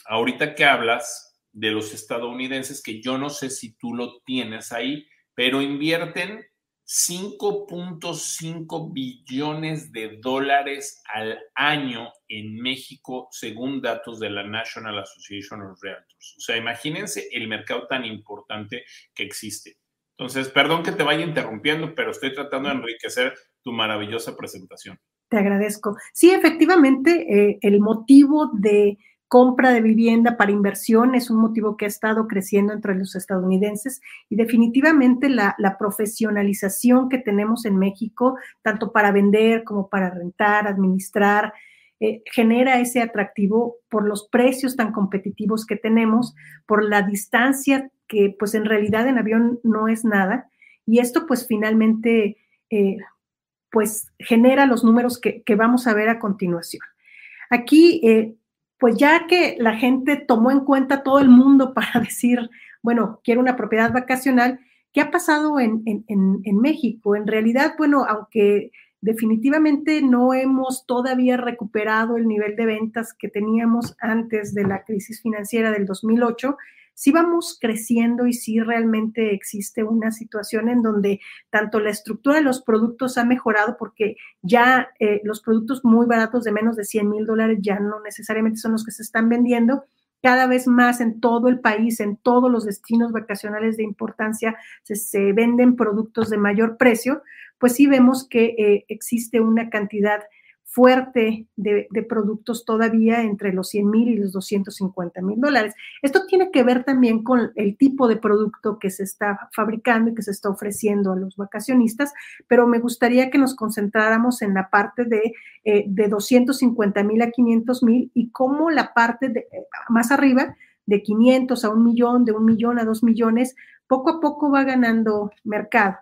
ahorita que hablas de los estadounidenses, que yo no sé si tú lo tienes ahí, pero invierten 5.5 billones de dólares al año en México, según datos de la National Association of Realtors. O sea, imagínense el mercado tan importante que existe. Entonces, perdón que te vaya interrumpiendo, pero estoy tratando de enriquecer tu maravillosa presentación. Te agradezco. Sí, efectivamente, eh, el motivo de compra de vivienda para inversión es un motivo que ha estado creciendo entre los estadounidenses y definitivamente la, profesionalización que tenemos en México, tanto para vender como para rentar, administrar, eh, genera ese atractivo por los precios tan competitivos que tenemos, por la distancia que pues en realidad en avión no es nada y esto pues finalmente eh, pues genera los números que, vamos a ver a continuación. Aquí eh, pues ya que la gente tomó en cuenta todo el mundo para decir, bueno, quiero una propiedad vacacional, ¿qué ha pasado en, México? En realidad, bueno, aunque definitivamente no hemos todavía recuperado el nivel de ventas que teníamos antes de la crisis financiera del 2008, si vamos creciendo y si realmente existe una situación en donde tanto la estructura de los productos ha mejorado porque ya eh, los productos muy baratos de menos de 100 mil dólares ya no necesariamente son los que se están vendiendo. Cada vez más en todo el país, en todos los destinos vacacionales de importancia, se, venden productos de mayor precio, pues sí vemos que eh, existe una cantidad fuerte de, productos todavía entre los 100 mil y los 250 mil dólares. Esto tiene que ver también con el tipo de producto que se está fabricando y que se está ofreciendo a los vacacionistas, pero me gustaría que nos concentráramos en la parte de, eh, de 250 mil a 500 mil y cómo la parte eh, más arriba, de 500 a un millón, de un millón a dos millones, poco a poco va ganando mercado.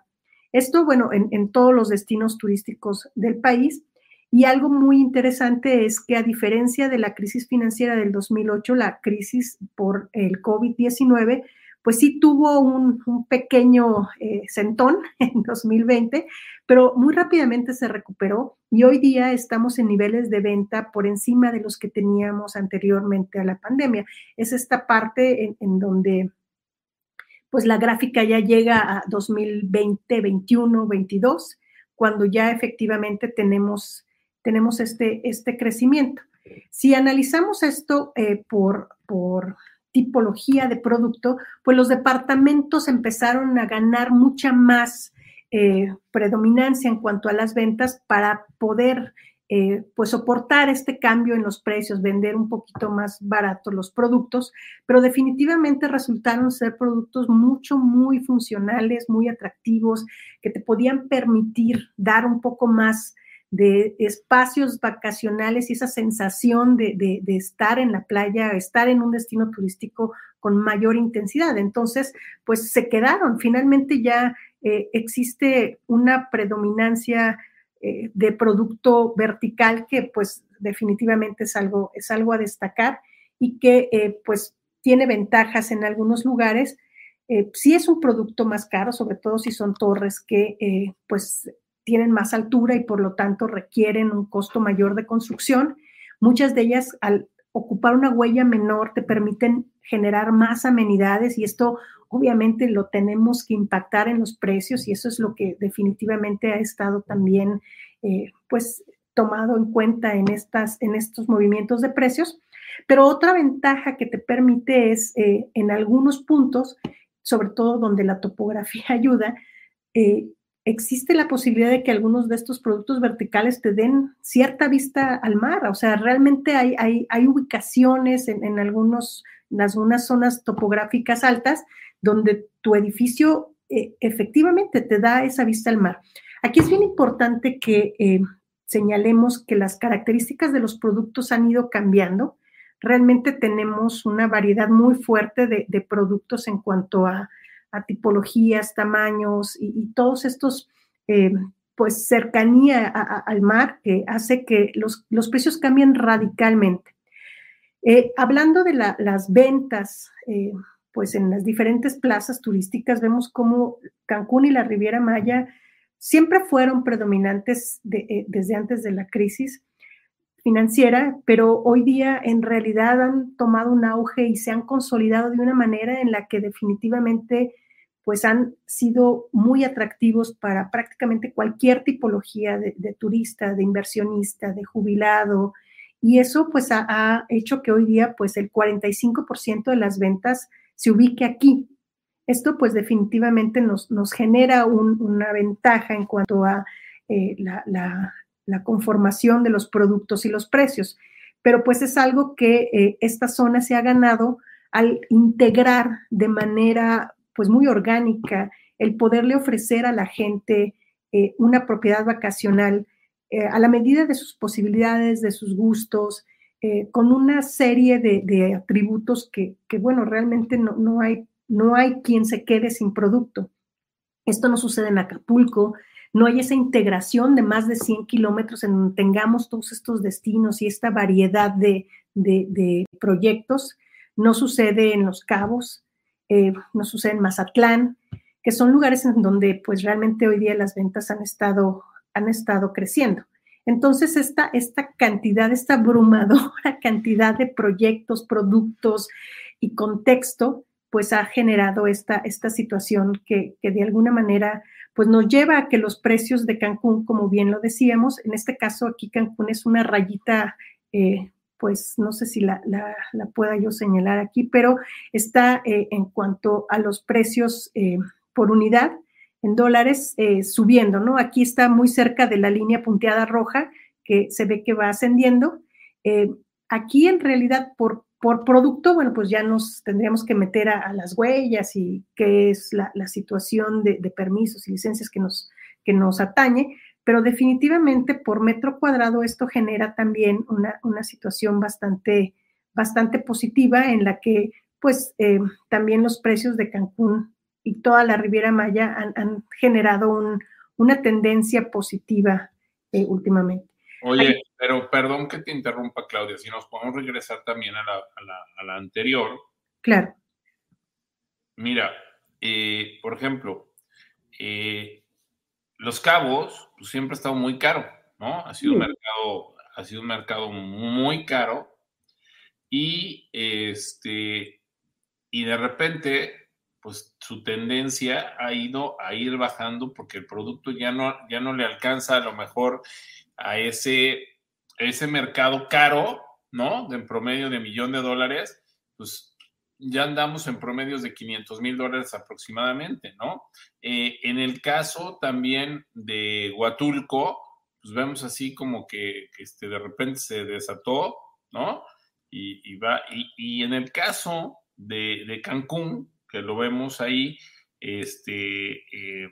Esto, bueno, en, en todos los destinos turísticos del país y algo muy interesante es que a diferencia de la crisis financiera del 2008, la crisis por el COVID-19, pues sí tuvo un, pequeño eh, sentón en 2020, pero muy rápidamente se recuperó y hoy día estamos en niveles de venta por encima de los que teníamos anteriormente a la pandemia. Es esta parte en, en donde pues la gráfica ya llega a 2020, 21, 22, cuando ya efectivamente tenemos tenemos este, este crecimiento. Si analizamos esto eh, por, por tipología de producto, pues los departamentos empezaron a ganar mucha más eh, predominancia en cuanto a las ventas para poder eh, pues soportar este cambio en los precios, vender un poquito más barato los productos, pero definitivamente resultaron ser productos mucho, muy funcionales, muy atractivos, que te podían permitir dar un poco más de espacios vacacionales y esa sensación de, estar en la playa, estar en un destino turístico con mayor intensidad. Entonces, pues se quedaron. Finalmente ya eh, existe una predominancia eh, de producto vertical que pues definitivamente es algo, es algo a destacar y que eh, pues tiene ventajas en algunos lugares. sí es un producto más caro, sobre todo si son torres que pues tienen más altura y por lo tanto requieren un costo mayor de construcción. Muchas de ellas, al ocupar una huella menor, te permiten generar más amenidades y esto obviamente lo tenemos que impactar en los precios y eso es lo que definitivamente ha estado también eh, pues tomado en cuenta en, estas, en estos movimientos de precios. Pero otra ventaja que te permite es eh, en algunos puntos, sobre todo donde la topografía ayuda, eh, existe la posibilidad de que algunos de estos productos verticales te den cierta vista al mar. O sea, realmente hay, hay, ubicaciones en, algunos, en algunas zonas topográficas altas donde tu edificio eh, efectivamente te da esa vista al mar. Aquí es bien importante que eh, señalemos que las características de los productos han ido cambiando. Realmente tenemos una variedad muy fuerte de productos en cuanto a a tipologías, tamaños y, todos estos eh, pues cercanía al mar que hace que los, los precios cambien radicalmente. Eh, hablando de las ventas, eh, pues en las diferentes plazas turísticas vemos cómo Cancún y la Riviera Maya siempre fueron predominantes desde antes de la crisis financiera, pero hoy día en realidad han tomado un auge y se han consolidado de una manera en la que definitivamente pues han sido muy atractivos para prácticamente cualquier tipología de, turista, de inversionista, de jubilado, y eso pues ha, hecho que hoy día pues el 45% de las ventas se ubique aquí. Esto pues definitivamente nos, nos genera una ventaja en cuanto a eh, la, conformación de los productos y los precios, pero pues es algo que eh, esta zona se ha ganado al integrar de manera pues muy orgánica, el poderle ofrecer a la gente eh, una propiedad vacacional eh, a la medida de sus posibilidades, de sus gustos, eh, con una serie de, atributos que, bueno, realmente no, no, hay, no hay quien se quede sin producto. Esto no sucede en Acapulco, no hay esa integración de más de 100 kilómetros en donde tengamos todos estos destinos y esta variedad de, de proyectos. No sucede en Los Cabos, eh, no sucede en Mazatlán, que son lugares en donde pues realmente hoy día las ventas han estado, han estado creciendo. Entonces, esta, esta cantidad, esta abrumadora cantidad de proyectos, productos y contexto, pues ha generado esta, esta situación que, de alguna manera pues nos lleva a que los precios de Cancún, como bien lo decíamos, en este caso aquí Cancún es una rayita eh, pues no sé si la, pueda yo señalar aquí, pero está eh, en cuanto a los precios eh, por unidad en dólares eh, subiendo, ¿no? Aquí está muy cerca de la línea punteada roja que se ve que va ascendiendo. aquí en realidad por, por producto, bueno, pues ya nos tendríamos que meter a, las huellas y qué es la, situación de, de, permisos y licencias que nos, que nos atañe, pero definitivamente por metro cuadrado esto genera también una, situación bastante, bastante positiva en la que pues eh, también los precios de Cancún y toda la Riviera Maya han, generado una tendencia positiva eh, últimamente. Oye, pero perdón que te interrumpa, Claudia, si nos podemos regresar también a la, anterior. Claro. Mira, eh, por ejemplo, los Cabos pues, siempre ha estado muy caro, ¿no? Ha sido, un mercado, ha sido un mercado muy caro y, este, y de repente, pues su tendencia ha ido a ir bajando porque el producto ya no, ya no le alcanza a lo mejor a ese, ese mercado caro, ¿no? De en promedio de millón de dólares, pues ya andamos en promedios de 500 mil dólares aproximadamente, ¿no? Eh, en el caso también de Huatulco, pues vemos así como que, este, de repente se desató, ¿no? Y, va, y, en el caso de, Cancún, que lo vemos ahí, este, eh,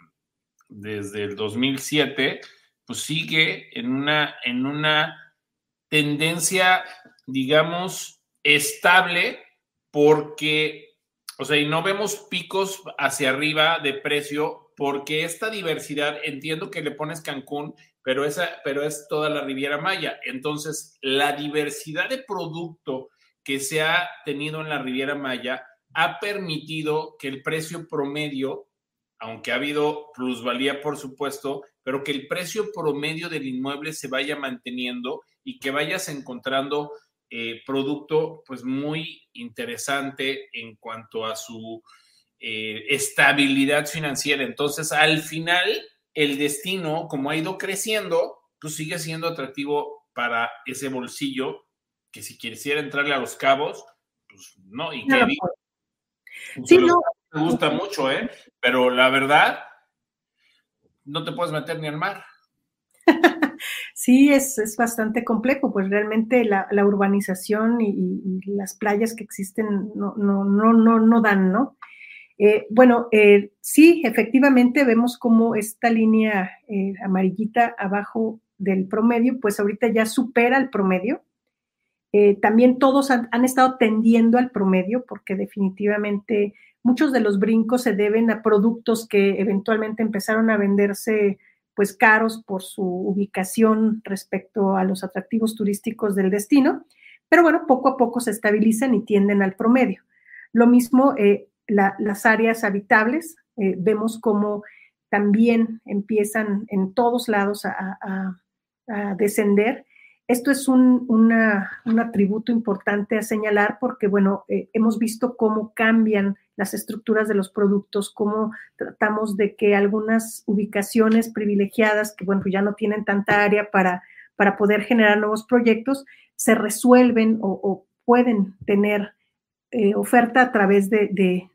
desde el 2007, pues sigue en una, en una tendencia, digamos, estable, porque, o sea, y no vemos picos hacia arriba de precio porque esta diversidad, entiendo que le pones Cancún, pero, esa, pero es toda la Riviera Maya. Entonces, la diversidad de producto que se ha tenido en la Riviera Maya ha permitido que el precio promedio, aunque ha habido plusvalía, por supuesto, pero que el precio promedio del inmueble se vaya manteniendo y que vayas encontrando eh, producto pues muy interesante en cuanto a su eh, estabilidad financiera. Entonces, al final, el destino, como ha ido creciendo, pues sigue siendo atractivo para ese bolsillo que si quisiera entrarle a los cabos, pues no, y que sí, no. me gusta mucho, ¿eh? Pero la verdad, no te puedes meter ni al mar. Sí, es, bastante complejo, pues realmente la, urbanización y, las playas que existen no, no, no, no, no dan, ¿no? Eh, bueno, eh, sí, efectivamente vemos como esta línea eh, amarillita abajo del promedio, pues ahorita ya supera el promedio. también todos han, estado tendiendo al promedio porque definitivamente muchos de los brincos se deben a productos que eventualmente empezaron a venderse pues caros por su ubicación respecto a los atractivos turísticos del destino, pero bueno, poco a poco se estabilizan y tienden al promedio. Lo mismo eh, las áreas habitables, eh, vemos cómo también empiezan en todos lados a, descender. Esto es un, atributo importante a señalar porque, bueno, eh, hemos visto cómo cambian las estructuras de los productos, cómo tratamos de que algunas ubicaciones privilegiadas, que, bueno, ya no tienen tanta área para, para poder generar nuevos proyectos, se resuelven o, pueden tener eh, oferta a través de,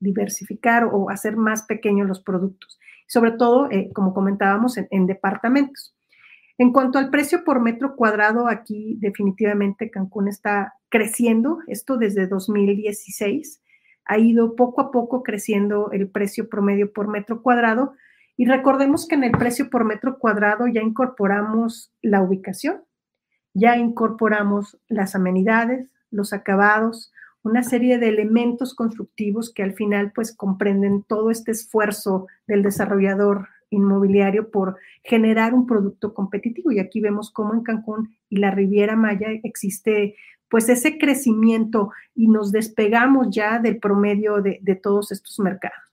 diversificar o hacer más pequeños los productos, sobre todo, eh, como comentábamos, en, departamentos. En cuanto al precio por metro cuadrado, aquí definitivamente Cancún está creciendo, esto desde 2016, ha ido poco a poco creciendo el precio promedio por metro cuadrado. Y recordemos que en el precio por metro cuadrado ya incorporamos la ubicación, ya incorporamos las amenidades, los acabados, una serie de elementos constructivos que al final pues comprenden todo este esfuerzo del desarrollador inmobiliario por generar un producto competitivo. Y aquí vemos cómo en Cancún y la Riviera Maya existe pues ese crecimiento y nos despegamos ya del promedio de, de todos estos mercados.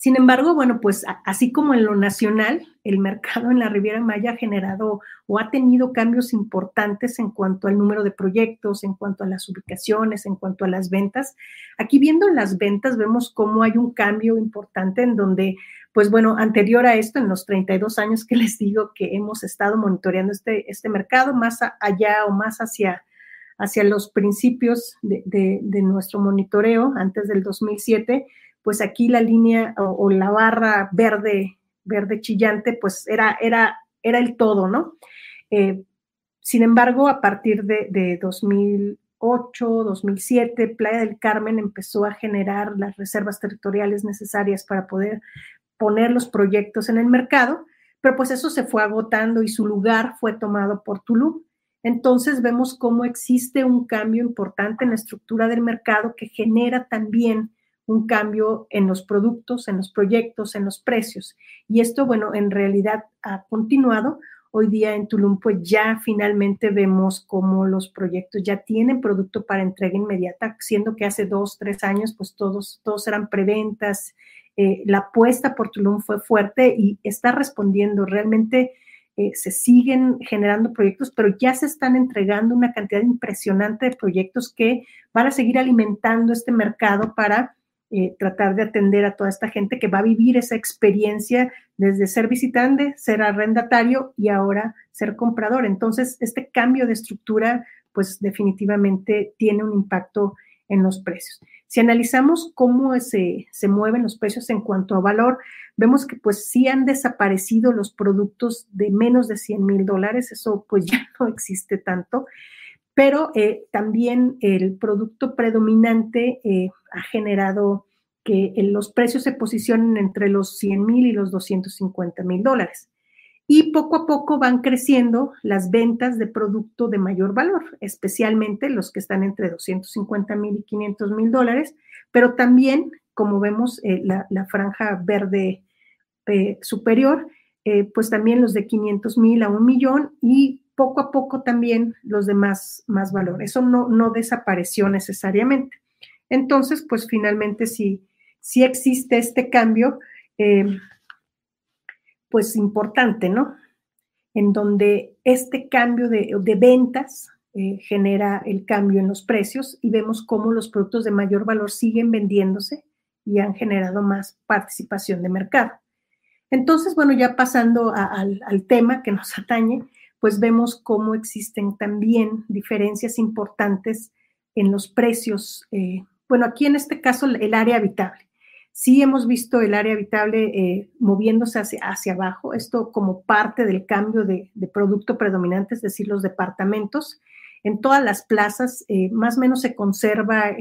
Sin embargo, bueno, pues así como en lo nacional, el mercado en la Riviera Maya ha generado o ha tenido cambios importantes en cuanto al número de proyectos, en cuanto a las ubicaciones, en cuanto a las ventas. Aquí viendo las ventas vemos cómo hay un cambio importante en donde, pues bueno, anterior a esto, en los 32 años que les digo que hemos estado monitoreando este, este mercado, más allá o más hacia hacia los principios de, de nuestro monitoreo antes del 2007, pues aquí la línea o, la barra verde, verde chillante, pues era, era, era el todo, ¿no? Eh, sin embargo, a partir de, 2008, 2007, Playa del Carmen empezó a generar las reservas territoriales necesarias para poder poner los proyectos en el mercado, pero pues eso se fue agotando y su lugar fue tomado por Tulum. Entonces vemos cómo existe un cambio importante en la estructura del mercado que genera también un cambio en los productos, en los proyectos, en los precios. Y esto, bueno, en realidad ha continuado. Hoy día en Tulum, pues ya finalmente vemos cómo los proyectos ya tienen producto para entrega inmediata, siendo que hace dos, tres años, pues todos, todos eran preventas. Eh, la apuesta por Tulum fue fuerte y está respondiendo. Realmente eh, se siguen generando proyectos, pero ya se están entregando una cantidad impresionante de proyectos que van a seguir alimentando este mercado para eh, tratar de atender a toda esta gente que va a vivir esa experiencia desde ser visitante, ser arrendatario y ahora ser comprador. Entonces, este cambio de estructura, pues definitivamente tiene un impacto en los precios. Si analizamos cómo se, se mueven los precios en cuanto a valor, vemos que pues sí han desaparecido los productos de menos de 100 mil dólares, eso pues ya no existe tanto pero eh, también el producto predominante eh, ha generado que los precios se posicionen entre los 100 mil y los 250 mil dólares. Y poco a poco van creciendo las ventas de producto de mayor valor, especialmente los que están entre 250 mil y 500 mil dólares, pero también, como vemos, eh, la, franja verde superior, pues también los de 500 mil a un millón y poco a poco también los demás más valor. Eso no, no desapareció necesariamente. Entonces, pues finalmente sí existe este cambio, eh, pues importante, ¿no? En donde este cambio de, ventas eh, genera el cambio en los precios y vemos cómo los productos de mayor valor siguen vendiéndose y han generado más participación de mercado. Entonces, bueno, ya pasando al tema que nos atañe, pues vemos cómo existen también diferencias importantes en los precios. Eh, bueno, aquí en este caso el área habitable. Sí hemos visto el área habitable eh, moviéndose hacia, hacia, abajo, esto como parte del cambio de, producto predominante, es decir, los departamentos. En todas las plazas eh, más o menos se conserva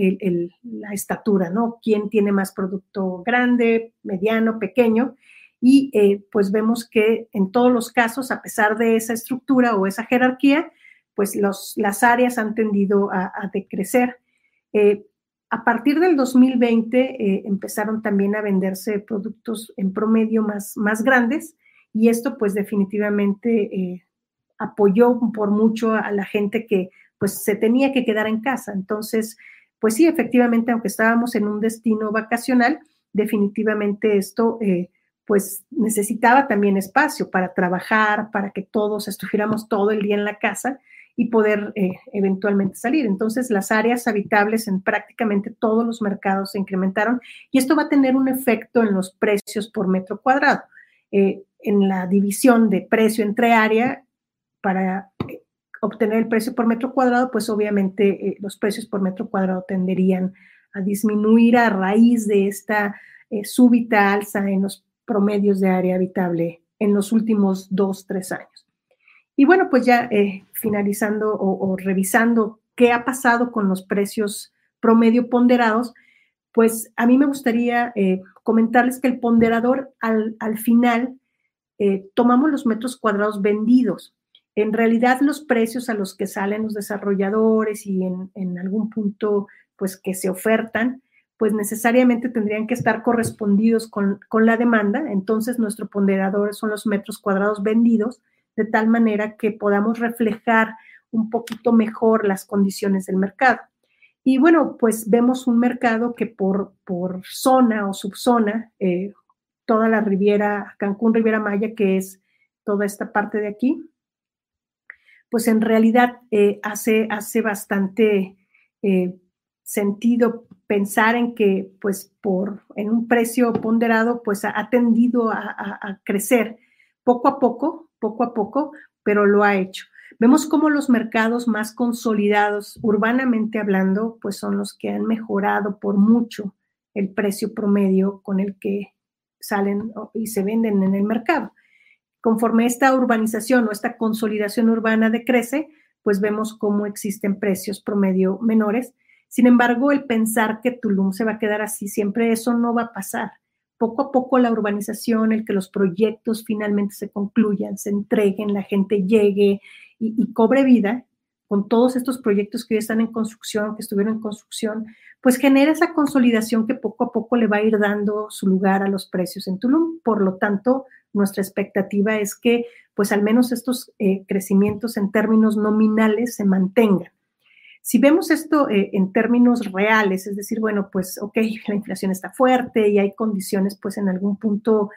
la estatura, ¿no? ¿Quién tiene más producto grande, mediano, pequeño? Y eh, pues vemos que en todos los casos, a pesar de esa estructura o esa jerarquía, pues los, las áreas han tendido a, decrecer. Eh, a partir del 2020 eh, empezaron también a venderse productos en promedio más, más grandes y esto pues definitivamente apoyó por mucho a la gente que pues se tenía que quedar en casa. Entonces, pues sí, efectivamente, aunque estábamos en un destino vacacional, definitivamente esto pues necesitaba también espacio para trabajar, para que todos estuviéramos todo el día en la casa y poder eh, eventualmente salir. Entonces, las áreas habitables en prácticamente todos los mercados se incrementaron y esto va a tener un efecto en los precios por metro cuadrado. Eh, en la división de precio entre área, para eh, obtener el precio por metro cuadrado, pues obviamente los precios por metro cuadrado tenderían a disminuir a raíz de esta súbita alza en los promedios de área habitable en los últimos dos, tres años. Y bueno, pues ya eh, finalizando o, revisando qué ha pasado con los precios promedio ponderados, pues a mí me gustaría eh, comentarles que el ponderador al, final eh, tomamos los metros cuadrados vendidos. En realidad los precios a los que salen los desarrolladores y en, en algún punto pues que se ofertan, pues necesariamente tendrían que estar correspondidos con, con la demanda. Entonces nuestro ponderador son los metros cuadrados vendidos de tal manera que podamos reflejar un poquito mejor las condiciones del mercado. Y bueno, pues vemos un mercado que por, por zona o subzona, eh, toda la Riviera, Cancún, Riviera Maya, que es toda esta parte de aquí, pues en realidad eh, hace, hace bastante eh, sentido pensar en que pues por en un precio ponderado pues ha, tendido a, crecer poco a poco poco a poco, pero lo ha hecho. Vemos cómo los mercados más consolidados, urbanamente hablando, pues son los que han mejorado por mucho el precio promedio con el que salen y se venden en el mercado. Conforme esta urbanización o esta consolidación urbana decrece, pues vemos cómo existen precios promedio menores. Sin embargo, el pensar que Tulum se va a quedar así siempre, eso no va a pasar poco a poco la urbanización, el que los proyectos finalmente se concluyan, se entreguen, la gente llegue y, cobre vida con todos estos proyectos que hoy están en construcción, que estuvieron en construcción, pues genera esa consolidación que poco a poco le va a ir dando su lugar a los precios en Tulum. Por lo tanto, nuestra expectativa es que pues al menos estos eh, crecimientos en términos nominales se mantengan. Si vemos esto eh, en términos reales, es decir, bueno, pues, ok, la inflación está fuerte y hay condiciones, pues, en algún punto,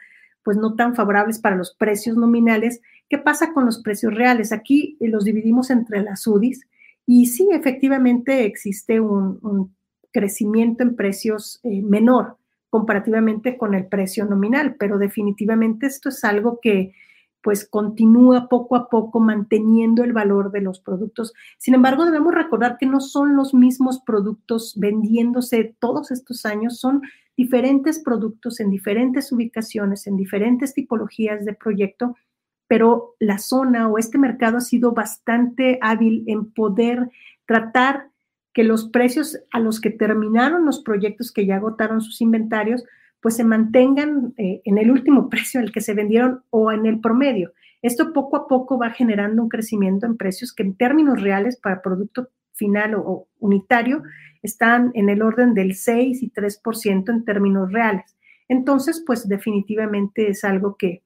pues, no tan favorables para los precios nominales, ¿qué pasa con los precios reales? Aquí eh, los dividimos entre las UDIs y sí, efectivamente existe un, crecimiento en precios eh, menor comparativamente con el precio nominal, pero definitivamente esto es algo que pues continúa poco a poco manteniendo el valor de los productos. Sin embargo, debemos recordar que no son los mismos productos vendiéndose todos estos años, son diferentes productos en diferentes ubicaciones, en diferentes tipologías de proyecto, pero la zona o este mercado ha sido bastante hábil en poder tratar que los precios a los que terminaron los proyectos que ya agotaron sus inventarios, pues se mantengan eh, en el último precio al que se vendieron o en el promedio. Esto poco a poco va generando un crecimiento en precios que en términos reales para producto final o, unitario están en el orden del 6 y 3% en términos reales. Entonces, pues definitivamente es algo que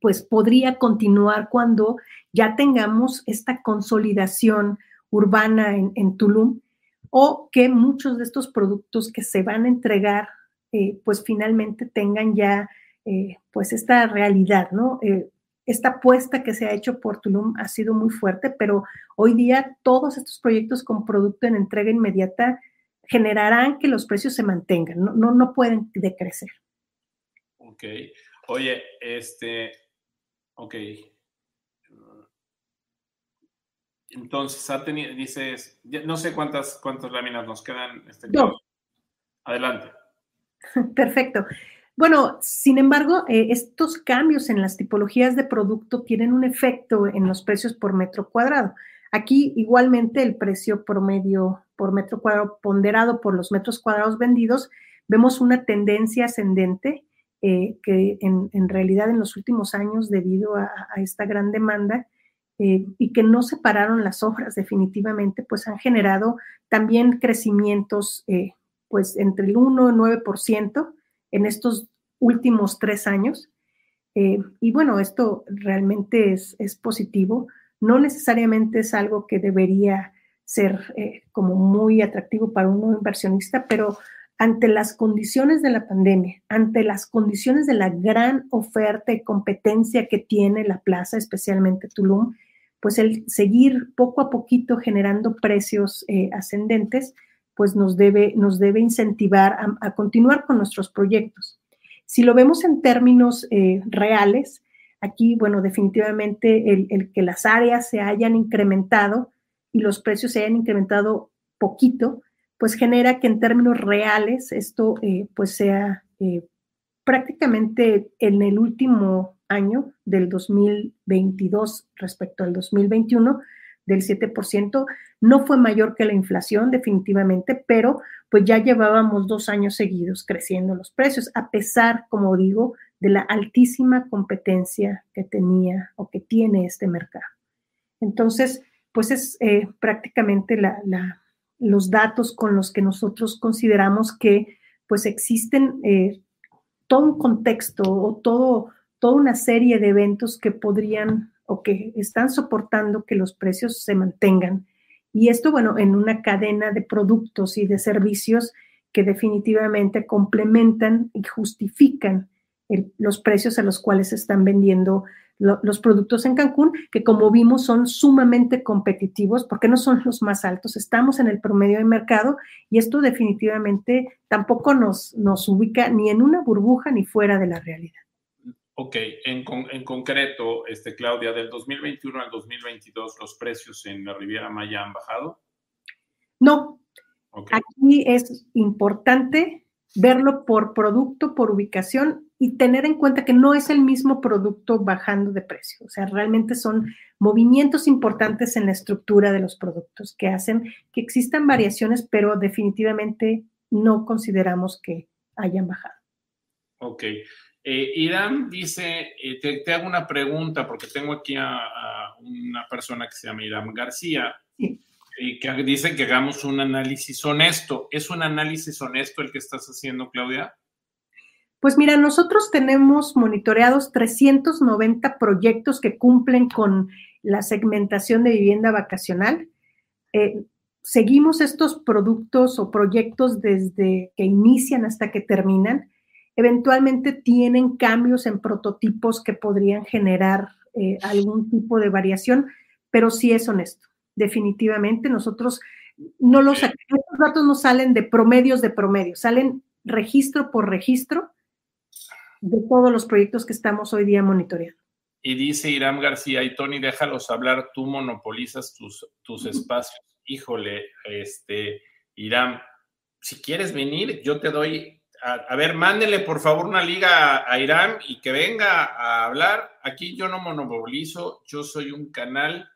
pues podría continuar cuando ya tengamos esta consolidación urbana en, en Tulum o que muchos de estos productos que se van a entregar eh, pues finalmente tengan ya eh, pues esta realidad, ¿no? Eh, esta apuesta que se ha hecho por Tulum ha sido muy fuerte, pero hoy día todos estos proyectos con producto en entrega inmediata generarán que los precios se mantengan, no, no, no pueden decrecer. Ok. Oye, este, ok. Entonces, ha tenido, dices, no sé cuántas, cuántas láminas nos quedan. Este, Adelante. Perfecto. Bueno, sin embargo, eh, estos cambios en las tipologías de producto tienen un efecto en los precios por metro cuadrado. Aquí igualmente el precio promedio por metro cuadrado ponderado por los metros cuadrados vendidos, vemos una tendencia ascendente eh, que en, realidad en los últimos años, debido a, esta gran demanda, eh, y que no separaron las obras definitivamente, pues han generado también crecimientos pues entre el 1 y 9% en estos últimos tres años. Eh, y bueno, esto realmente es, es, positivo. No necesariamente es algo que debería ser como muy atractivo para un nuevo inversionista, pero ante las condiciones de la pandemia, ante las condiciones de la gran oferta y competencia que tiene la plaza, especialmente Tulum, pues el seguir poco a poquito generando precios eh, ascendentes, pues nos debe, nos debe incentivar a, continuar con nuestros proyectos. Si lo vemos en términos eh, reales, aquí, bueno, definitivamente el, el que las áreas se hayan incrementado y los precios se hayan incrementado poquito, pues genera que en términos reales esto eh, pues sea eh, prácticamente en el último año del 2022 respecto al 2021 del 7%, no fue mayor que la inflación definitivamente, pero pues ya llevábamos dos años seguidos creciendo los precios, a pesar, como digo, de la altísima competencia que tenía o que tiene este mercado. Entonces, pues es eh, prácticamente la, los datos con los que nosotros consideramos que pues existen eh, todo un contexto o todo, toda una serie de eventos que podrían o que están soportando que los precios se mantengan. Y esto, bueno, en una cadena de productos y de servicios que definitivamente complementan y justifican los precios a los cuales están vendiendo los productos en Cancún, que como vimos son sumamente competitivos porque no son los más altos, estamos en el promedio de mercado y esto definitivamente tampoco nos, nos ubica ni en una burbuja ni fuera de la realidad. Ok, en, en, concreto, este, Claudia, del 2021 al 2022, ¿los precios en la Riviera Maya han bajado? No. Aquí es importante verlo por producto, por ubicación y tener en cuenta que no es el mismo producto bajando de precio. O sea, realmente son movimientos importantes en la estructura de los productos que hacen que existan variaciones, pero definitivamente no consideramos que hayan bajado. Ok. Eh, Irán dice, eh, te, hago una pregunta porque tengo aquí a, una persona que se llama Irán García. Y que dice que hagamos un análisis honesto. ¿Es un análisis honesto el que estás haciendo, Claudia? Pues mira, nosotros tenemos monitoreados 390 proyectos que cumplen con la segmentación de vivienda vacacional. Eh, seguimos estos productos o proyectos desde que inician hasta que terminan. Eventualmente tienen cambios en prototipos que podrían generar eh, algún tipo de variación, pero sí es honesto. Definitivamente nosotros no los estos datos no salen de promedios de promedio, salen registro por registro de todos los proyectos que estamos hoy día monitoreando. Y dice Irán García, y Tony, déjalos hablar, tú monopolizas tus, tus espacios. Híjole, este, Irán, si quieres venir, yo te doy, a, ver, mándele por favor una liga a, a, Irán y que venga a hablar. Aquí yo no monopolizo, yo soy un canal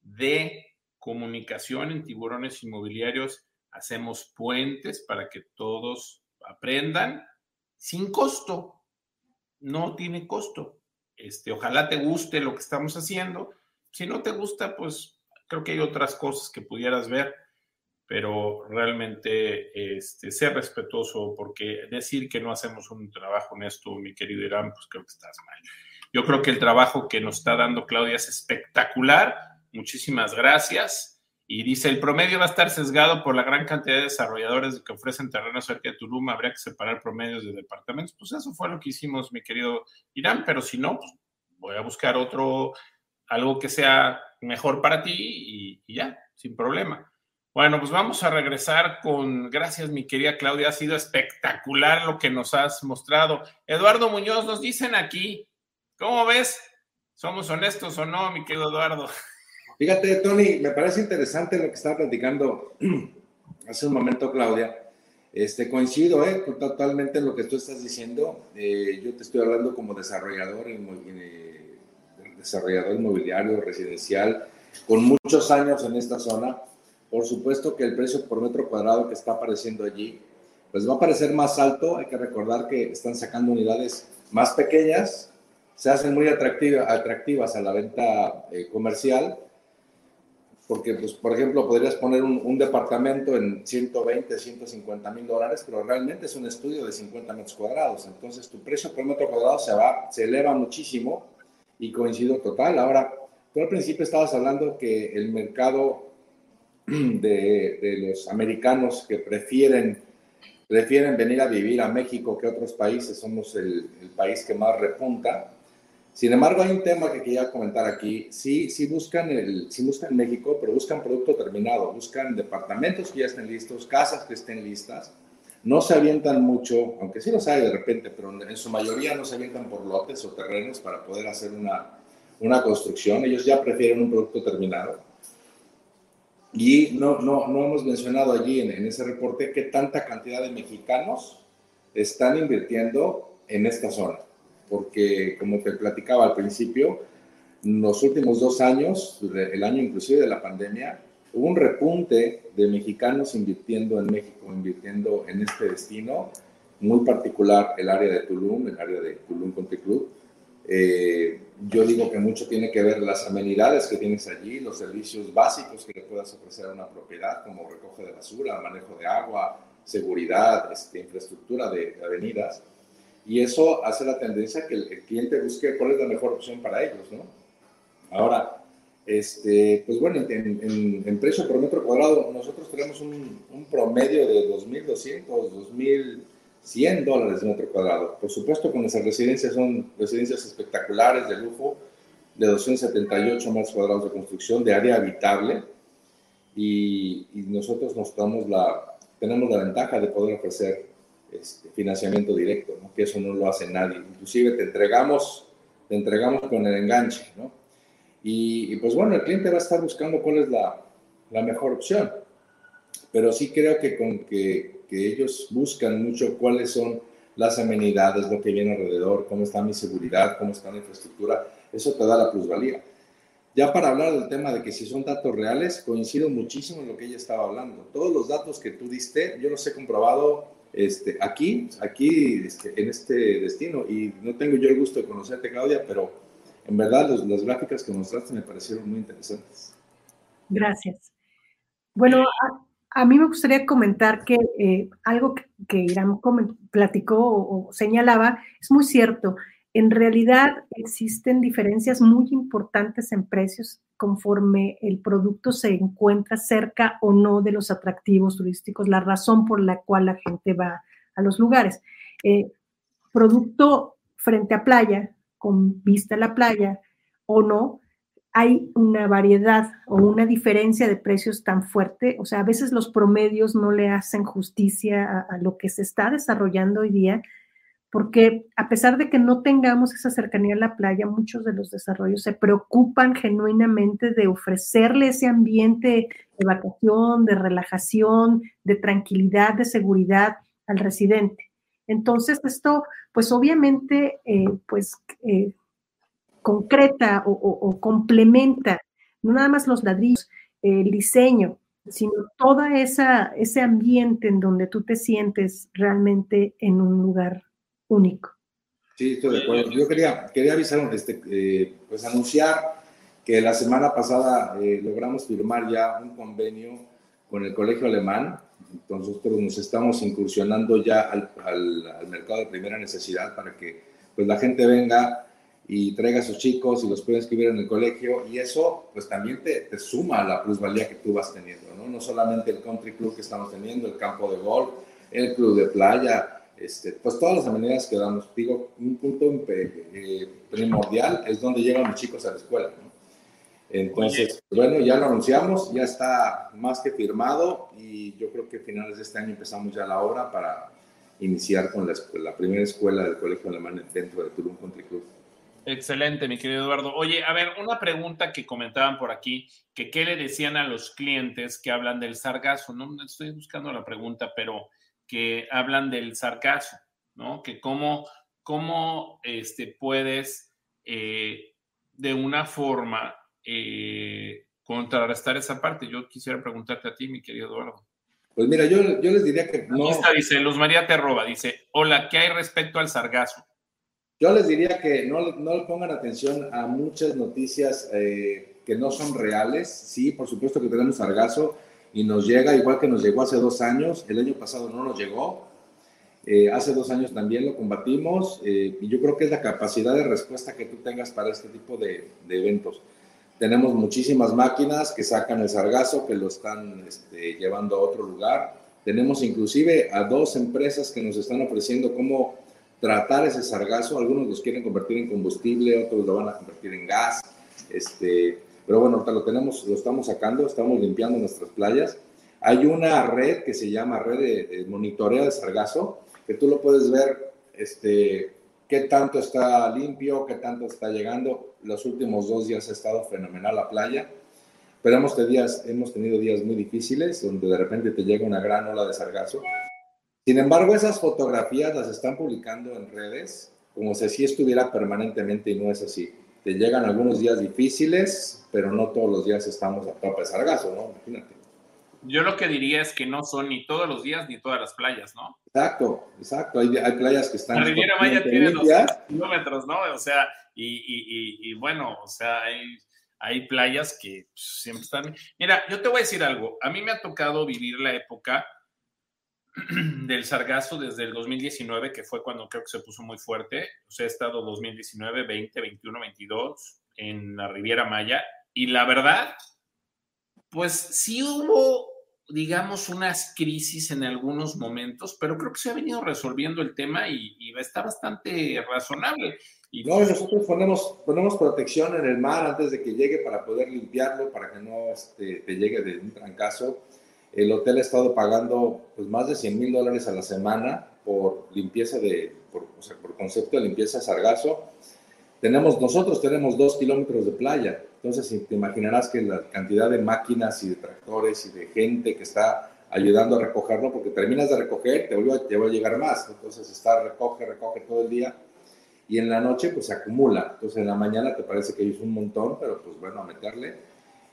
de comunicación en tiburones inmobiliarios. Hacemos puentes para que todos aprendan sin costo no tiene costo. Este, ojalá te guste lo que estamos haciendo. Si no te gusta, pues creo que hay otras cosas que pudieras ver, pero realmente este, ser respetuoso, porque decir que no hacemos un trabajo honesto, mi querido Irán, pues creo que estás mal. Yo creo que el trabajo que nos está dando Claudia es espectacular. Muchísimas gracias. Y dice, el promedio va a estar sesgado por la gran cantidad de desarrolladores que ofrecen terrenos cerca de Tulum, habría que separar promedios de departamentos. Pues eso fue lo que hicimos, mi querido Irán, pero si no, pues voy a buscar otro, algo que sea mejor para ti y, y ya, sin problema. Bueno, pues vamos a regresar con, gracias mi querida Claudia, ha sido espectacular lo que nos has mostrado. Eduardo Muñoz, nos dicen aquí, ¿cómo ves? ¿Somos honestos o no, mi querido Eduardo? Fíjate, Tony, me parece interesante lo que estaba platicando hace un momento, Claudia. Este, coincido eh, totalmente en lo que tú estás diciendo. Eh, yo te estoy hablando como desarrollador, eh, desarrollador inmobiliario residencial, con muchos años en esta zona. Por supuesto que el precio por metro cuadrado que está apareciendo allí, pues va a parecer más alto. Hay que recordar que están sacando unidades más pequeñas se hacen muy atractivas a la venta eh, comercial, porque, pues, por ejemplo, podrías poner un, departamento en 120, 150 mil dólares, pero realmente es un estudio de 50 metros cuadrados, entonces tu precio por metro cuadrado se, va, se eleva muchísimo y coincido total. Ahora, tú al principio estabas hablando que el mercado de, de los americanos que prefieren prefieren venir a vivir a México que a otros países, somos el, país que más repunta. Sin embargo, hay un tema que quería comentar aquí. Sí, sí buscan, el, sí buscan México, pero buscan producto terminado, buscan departamentos que ya estén listos, casas que estén listas. No se avientan mucho, aunque sí los hay de repente, pero en su mayoría no se avientan por lotes o terrenos para poder hacer una, una construcción. Ellos ya prefieren un producto terminado. Y no, no, no hemos mencionado allí en, ese reporte qué tanta cantidad de mexicanos están invirtiendo en esta zona. Porque, como te platicaba al principio, los últimos dos años, el año inclusive de la pandemia, hubo un repunte de mexicanos invirtiendo en México, invirtiendo en este destino, muy particular el área de Tulum, el área de Tulum Country Club, eh, yo digo que mucho tiene que ver las amenidades que tienes allí, los servicios básicos que le puedas ofrecer a una propiedad, como recoge de basura, manejo de agua, seguridad, este, infraestructura de, avenidas. Y eso hace la tendencia que el, cliente busque cuál es la mejor opción para ellos, ¿no? Ahora, este, pues bueno, en, en, precio por metro cuadrado, nosotros tenemos un, un promedio de 2.200, 2.000 100 dólares de metro cuadrado. Por supuesto, con nuestras residencias son residencias espectaculares de lujo, de 278 metros cuadrados de construcción, de área habitable, y, nosotros nos damos la, tenemos la ventaja de poder ofrecer este, financiamiento directo, que eso no lo hace nadie. Inclusive te entregamos, te entregamos con el enganche, ¿no? Y, y, pues bueno, el cliente va a estar buscando cuál es la, la mejor opción. Pero sí creo que con que que ellos buscan mucho cuáles son las amenidades, lo que viene alrededor, cómo está mi seguridad, cómo está la infraestructura, eso te da la plusvalía. Ya para hablar del tema de que si son datos reales, coincido muchísimo en lo que ella estaba hablando. Todos los datos que tú diste, yo los he comprobado este, aquí, aquí este, en este destino, y no tengo yo el gusto de conocerte, Claudia, pero en verdad las gráficas que mostraste me parecieron muy interesantes. Gracias. Bueno, a mí me gustaría comentar que eh, algo que, Irán platicó o, señalaba es muy cierto. En realidad existen diferencias muy importantes en precios conforme el producto se encuentra cerca o no de los atractivos turísticos, la razón por la cual la gente va a los lugares. Eh, producto frente a playa, con vista a la playa o no, hay una variedad o una diferencia de precios tan fuerte, o sea, a veces los promedios no le hacen justicia a, lo que se está desarrollando hoy día, porque a pesar de que no tengamos esa cercanía a la playa, muchos de los desarrollos se preocupan genuinamente de ofrecerle ese ambiente de vacación, de relajación, de tranquilidad, de seguridad al residente. Entonces, esto, pues obviamente, eh, pues eh, concreta o, complementa, no nada más los ladrillos, el diseño, sino todo ese ambiente en donde tú te sientes realmente en un lugar único. Sí, estoy de acuerdo. Yo quería, quería avisar, este, eh, pues anunciar que la semana pasada eh, logramos firmar ya un convenio con el Colegio Alemán. Entonces nosotros nos estamos incursionando ya al, al mercado de primera necesidad para que pues, la gente venga y traiga a sus chicos y los puede inscribir en el colegio y eso pues también te, te, suma a la plusvalía que tú vas teniendo, ¿no? No solamente el country club que estamos teniendo, el campo de golf, el club de playa, este, pues todas las amenidades que damos. Digo, un punto eh, primordial es donde llegan los chicos a la escuela, ¿no? Entonces, bueno, ya lo anunciamos, ya está más que firmado y yo creo que a finales de este año empezamos ya la obra para iniciar con la, la primera escuela del Colegio Alemán dentro del Tulum Country Club. Excelente, mi querido Eduardo. Oye, a ver, una pregunta que comentaban por aquí, que qué le decían a los clientes que hablan del sargazo, no estoy buscando la pregunta, pero que hablan del sargazo, ¿no? Que cómo, cómo este, puedes eh, de una forma eh, contrarrestar esa parte. Yo quisiera preguntarte a ti, mi querido Eduardo. Pues mira, yo, les diría que no. Aquí está, dice Luz María te roba, dice, hola, ¿qué hay respecto al sargazo? Yo les diría que no, no pongan atención a muchas noticias eh, que no son reales. Sí, por supuesto que tenemos sargazo y nos llega igual que nos llegó hace dos años. El año pasado no nos llegó. Eh, hace dos años también lo combatimos eh, y yo creo que es la capacidad de respuesta que tú tengas para este tipo de, de eventos. Tenemos muchísimas máquinas que sacan el sargazo, que lo están este, llevando a otro lugar. Tenemos inclusive a dos empresas que nos están ofreciendo cómo tratar ese sargazo. Algunos los quieren convertir en combustible, otros lo van a convertir en gas. Este, pero bueno, lo tenemos, lo estamos sacando, estamos limpiando nuestras playas. Hay una red que se llama red de, monitoreo de sargazo, que tú lo puedes ver, este, qué tanto está limpio, qué tanto está llegando. Los últimos dos días ha estado fenomenal la playa, pero hemos tenido días, hemos tenido días muy difíciles donde de repente te llega una gran ola de sargazo sin embargo, esas fotografías las están publicando en redes como si así estuviera permanentemente y no es así. Te llegan algunos días difíciles, pero no todos los días estamos a tope sargazo, ¿no? Imagínate. Yo lo que diría es que no son ni todos los días ni todas las playas, ¿no? Exacto, exacto. Hay, hay playas que están. La Riviera Maya tiene 200 kilómetros, ¿no? O sea, y, y, y, bueno, o sea, hay, hay playas que siempre están. Mira, yo te voy a decir algo. A mí me ha tocado vivir la época del sargazo desde el 2019, que fue cuando creo que se puso muy fuerte. O sea, he estado 2019, 20, 21, 22 en la Riviera Maya. Y la verdad, pues sí hubo, digamos, unas crisis en algunos momentos, pero creo que se ha venido resolviendo el tema y, está bastante razonable. Y no, nosotros ponemos, ponemos protección en el mar antes de que llegue para poder limpiarlo, para que no este, te llegue de un trancazo el hotel ha estado pagando pues, más de 100 mil dólares a la semana por limpieza de, por, o sea, por concepto de limpieza de sargazo. Tenemos, nosotros tenemos dos kilómetros de playa, entonces te imaginarás que la cantidad de máquinas y de tractores y de gente que está ayudando a recogerlo, porque terminas de recoger, te vuelve, va a llegar más, entonces está, recoge, recoge todo el día, y en la noche pues se acumula, entonces en la mañana te parece que es un montón, pero pues bueno, a meterle,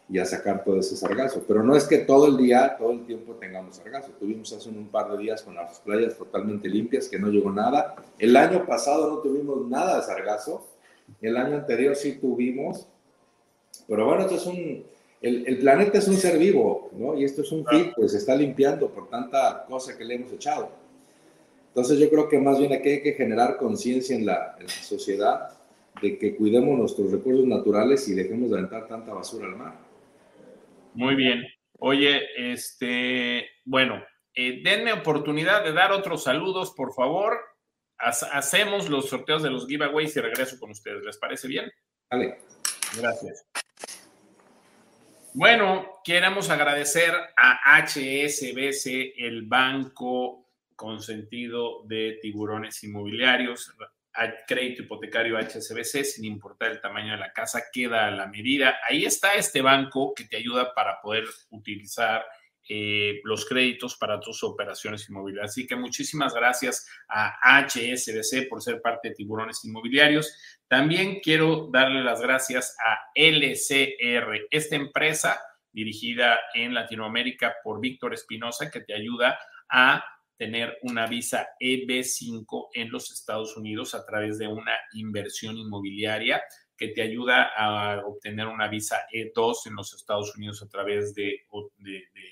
y a sacar todo ese sargazo. Pero no es que todo el día, todo el tiempo tengamos sargazo. Tuvimos hace un par de días con las playas totalmente limpias, que no llegó nada. El año pasado no tuvimos nada de sargazo. El año anterior sí tuvimos. Pero bueno, esto es un, el, el, planeta es un ser vivo, ¿no? Y esto es un filtro, pues se está limpiando por tanta cosa que le hemos echado. Entonces yo creo que más bien aquí hay que generar conciencia en la, en la sociedad de que cuidemos nuestros recursos naturales y dejemos de aventar tanta basura al mar. Muy bien. Oye, este, bueno, eh, denme oportunidad de dar otros saludos, por favor. hacemos los sorteos de los giveaways y regreso con ustedes. ¿Les parece bien? Vale. Gracias. Bueno, queremos agradecer a HSBC, el banco consentido de tiburones inmobiliarios crédito hipotecario HSBC, sin importar el tamaño de la casa, queda a la medida. Ahí está este banco que te ayuda para poder utilizar eh, los créditos para tus operaciones inmobiliarias. Así que muchísimas gracias a HSBC por ser parte de Tiburones Inmobiliarios. También quiero darle las gracias a LCR, esta empresa dirigida en Latinoamérica por Víctor Espinosa, que te ayuda a tener una visa EB5 en los Estados Unidos a través de una inversión inmobiliaria que te ayuda a obtener una visa E2 en los Estados Unidos a través de,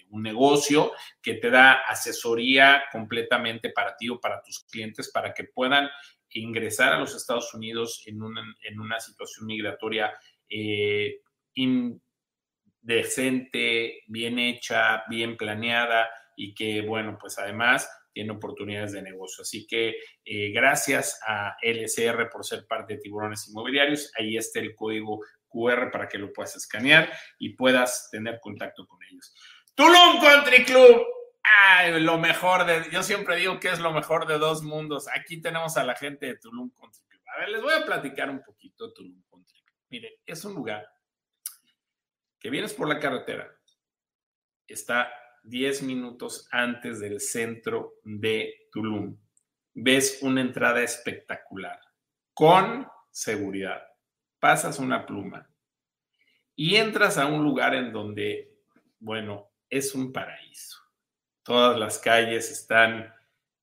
un negocio que te da asesoría completamente para ti o para tus clientes para que puedan ingresar a los Estados Unidos en una, en una situación migratoria eh, decente, bien hecha, bien planeada y que, bueno, pues además tiene oportunidades de negocio. Así que eh, gracias a LCR por ser parte de Tiburones Inmobiliarios. Ahí está el código QR para que lo puedas escanear y puedas tener contacto con ellos. Tulum Country Club. Ay, lo mejor de, yo siempre digo que es lo mejor de dos mundos. Aquí tenemos a la gente de Tulum Country Club. A ver, les voy a platicar un poquito de Tulum Country Club. Mire, es un lugar que vienes por la carretera, está 10 minutos antes del centro de Tulum. Ves una entrada espectacular, con seguridad. Pasas una pluma y entras a un lugar en donde, bueno, es un paraíso. Todas las calles están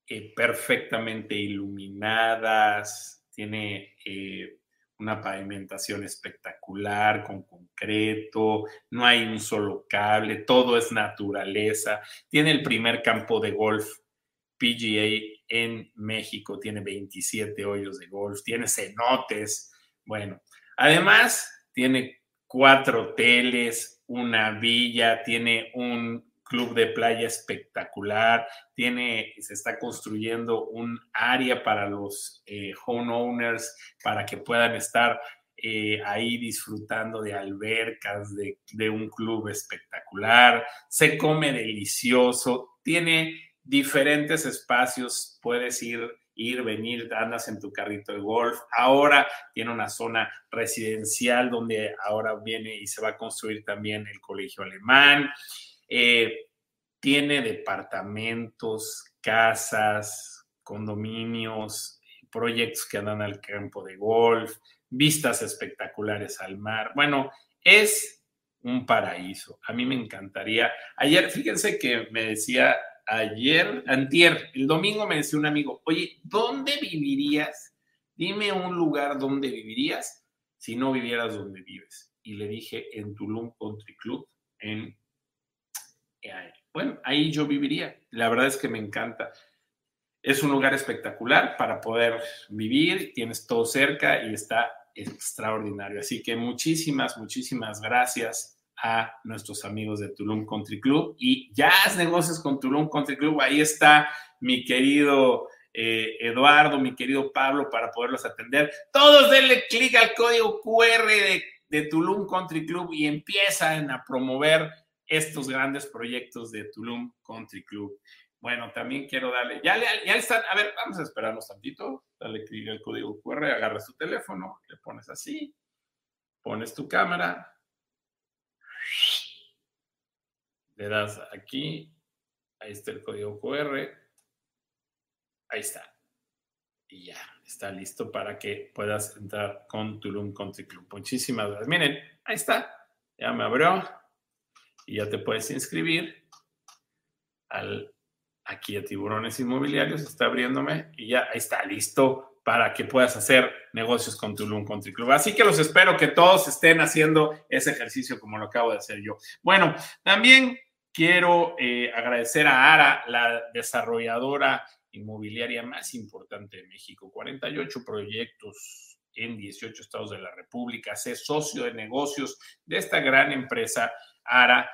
eh, perfectamente iluminadas, tiene eh, una pavimentación espectacular, con concreto, no hay un solo cable, todo es naturaleza. Tiene el primer campo de golf PGA en México, tiene 27 hoyos de golf, tiene cenotes, bueno, además tiene cuatro hoteles, una villa, tiene un club de playa espectacular, tiene, se está construyendo un área para los eh, homeowners para que puedan estar eh, ahí disfrutando de albercas, de, de, un club espectacular, se come delicioso, tiene diferentes espacios, puedes ir, ir, venir, andas en tu carrito de golf, ahora tiene una zona residencial donde ahora viene y se va a construir también el colegio alemán. Eh, tiene departamentos, casas, condominios, proyectos que andan al campo de golf, vistas espectaculares al mar. Bueno, es un paraíso. A mí me encantaría. Ayer, fíjense que me decía ayer, antier, el domingo me decía un amigo, oye, ¿dónde vivirías? Dime un lugar donde vivirías si no vivieras donde vives. Y le dije, en Tulum Country Club, en bueno, ahí yo viviría. La verdad es que me encanta. Es un lugar espectacular para poder vivir, tienes todo cerca y está extraordinario. Así que muchísimas, muchísimas gracias a nuestros amigos de Tulum Country Club y ya haz negocios con Tulum Country Club. Ahí está mi querido eh, Eduardo, mi querido Pablo, para poderlos atender. Todos denle clic al código QR de, de Tulum Country Club y empiezan a promover estos grandes proyectos de Tulum Country Club. Bueno, también quiero darle, ya le, ya están, a ver, vamos a esperarnos tantito, dale clic al código QR, agarras tu teléfono, le pones así, pones tu cámara, le das aquí, ahí está el código QR, ahí está. Y ya, está listo para que puedas entrar con Tulum Country Club. Muchísimas gracias. Miren, ahí está, ya me abrió y ya te puedes inscribir al, aquí a Tiburones Inmobiliarios, está abriéndome y ya está listo para que puedas hacer negocios con Tulum Country Club. Así que los espero que todos estén haciendo ese ejercicio como lo acabo de hacer yo. Bueno, también quiero eh, agradecer a ARA, la desarrolladora inmobiliaria más importante de México, 48 proyectos en 18 estados de la República, ser socio de negocios de esta gran empresa ARA,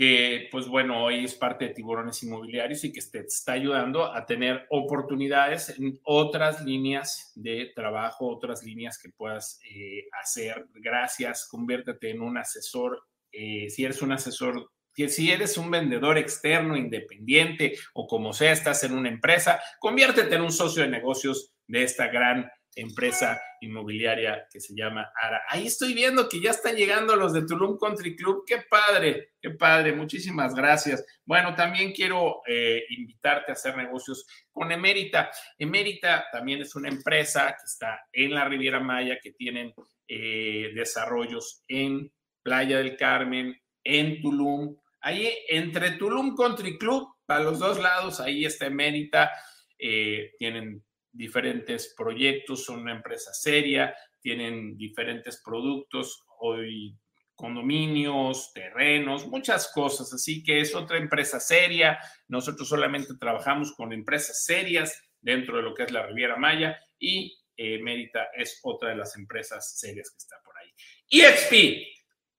que pues bueno, hoy es parte de Tiburones Inmobiliarios y que te está ayudando a tener oportunidades en otras líneas de trabajo, otras líneas que puedas eh, hacer. Gracias, conviértete en un asesor. Eh, si eres un asesor si eres un vendedor externo, independiente o como sea, estás en una empresa, conviértete en un socio de negocios de esta gran empresa inmobiliaria que se llama ARA. Ahí estoy viendo que ya están llegando los de Tulum Country Club. Qué padre, qué padre. Muchísimas gracias. Bueno, también quiero eh, invitarte a hacer negocios con Emérita. Emérita también es una empresa que está en la Riviera Maya, que tienen eh, desarrollos en Playa del Carmen, en Tulum. Ahí entre Tulum Country Club, para los dos lados, ahí está Emérita. Eh, tienen diferentes proyectos, son una empresa seria, tienen diferentes productos, hoy condominios, terrenos, muchas cosas. Así que es otra empresa seria. Nosotros solamente trabajamos con empresas serias dentro de lo que es la Riviera Maya y eh, Mérita es otra de las empresas serias que está por ahí. EXP,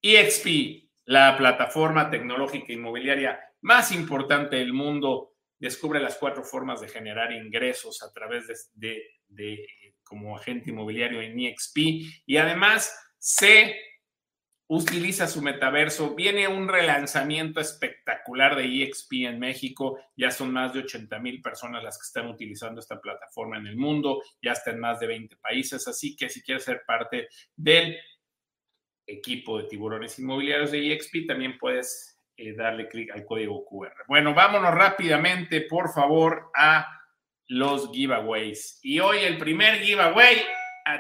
EXP, la plataforma tecnológica inmobiliaria más importante del mundo descubre las cuatro formas de generar ingresos a través de, como agente inmobiliario en EXP y además se utiliza su metaverso. Viene un relanzamiento espectacular de EXP en México. Ya son más de 80 mil personas las que están utilizando esta plataforma en el mundo. Ya está en más de 20 países. Así que si quieres ser parte del equipo de tiburones inmobiliarios de EXP, también puedes eh, darle clic al código QR. Bueno, vámonos rápidamente, por favor, a los giveaways. Y hoy el primer giveaway,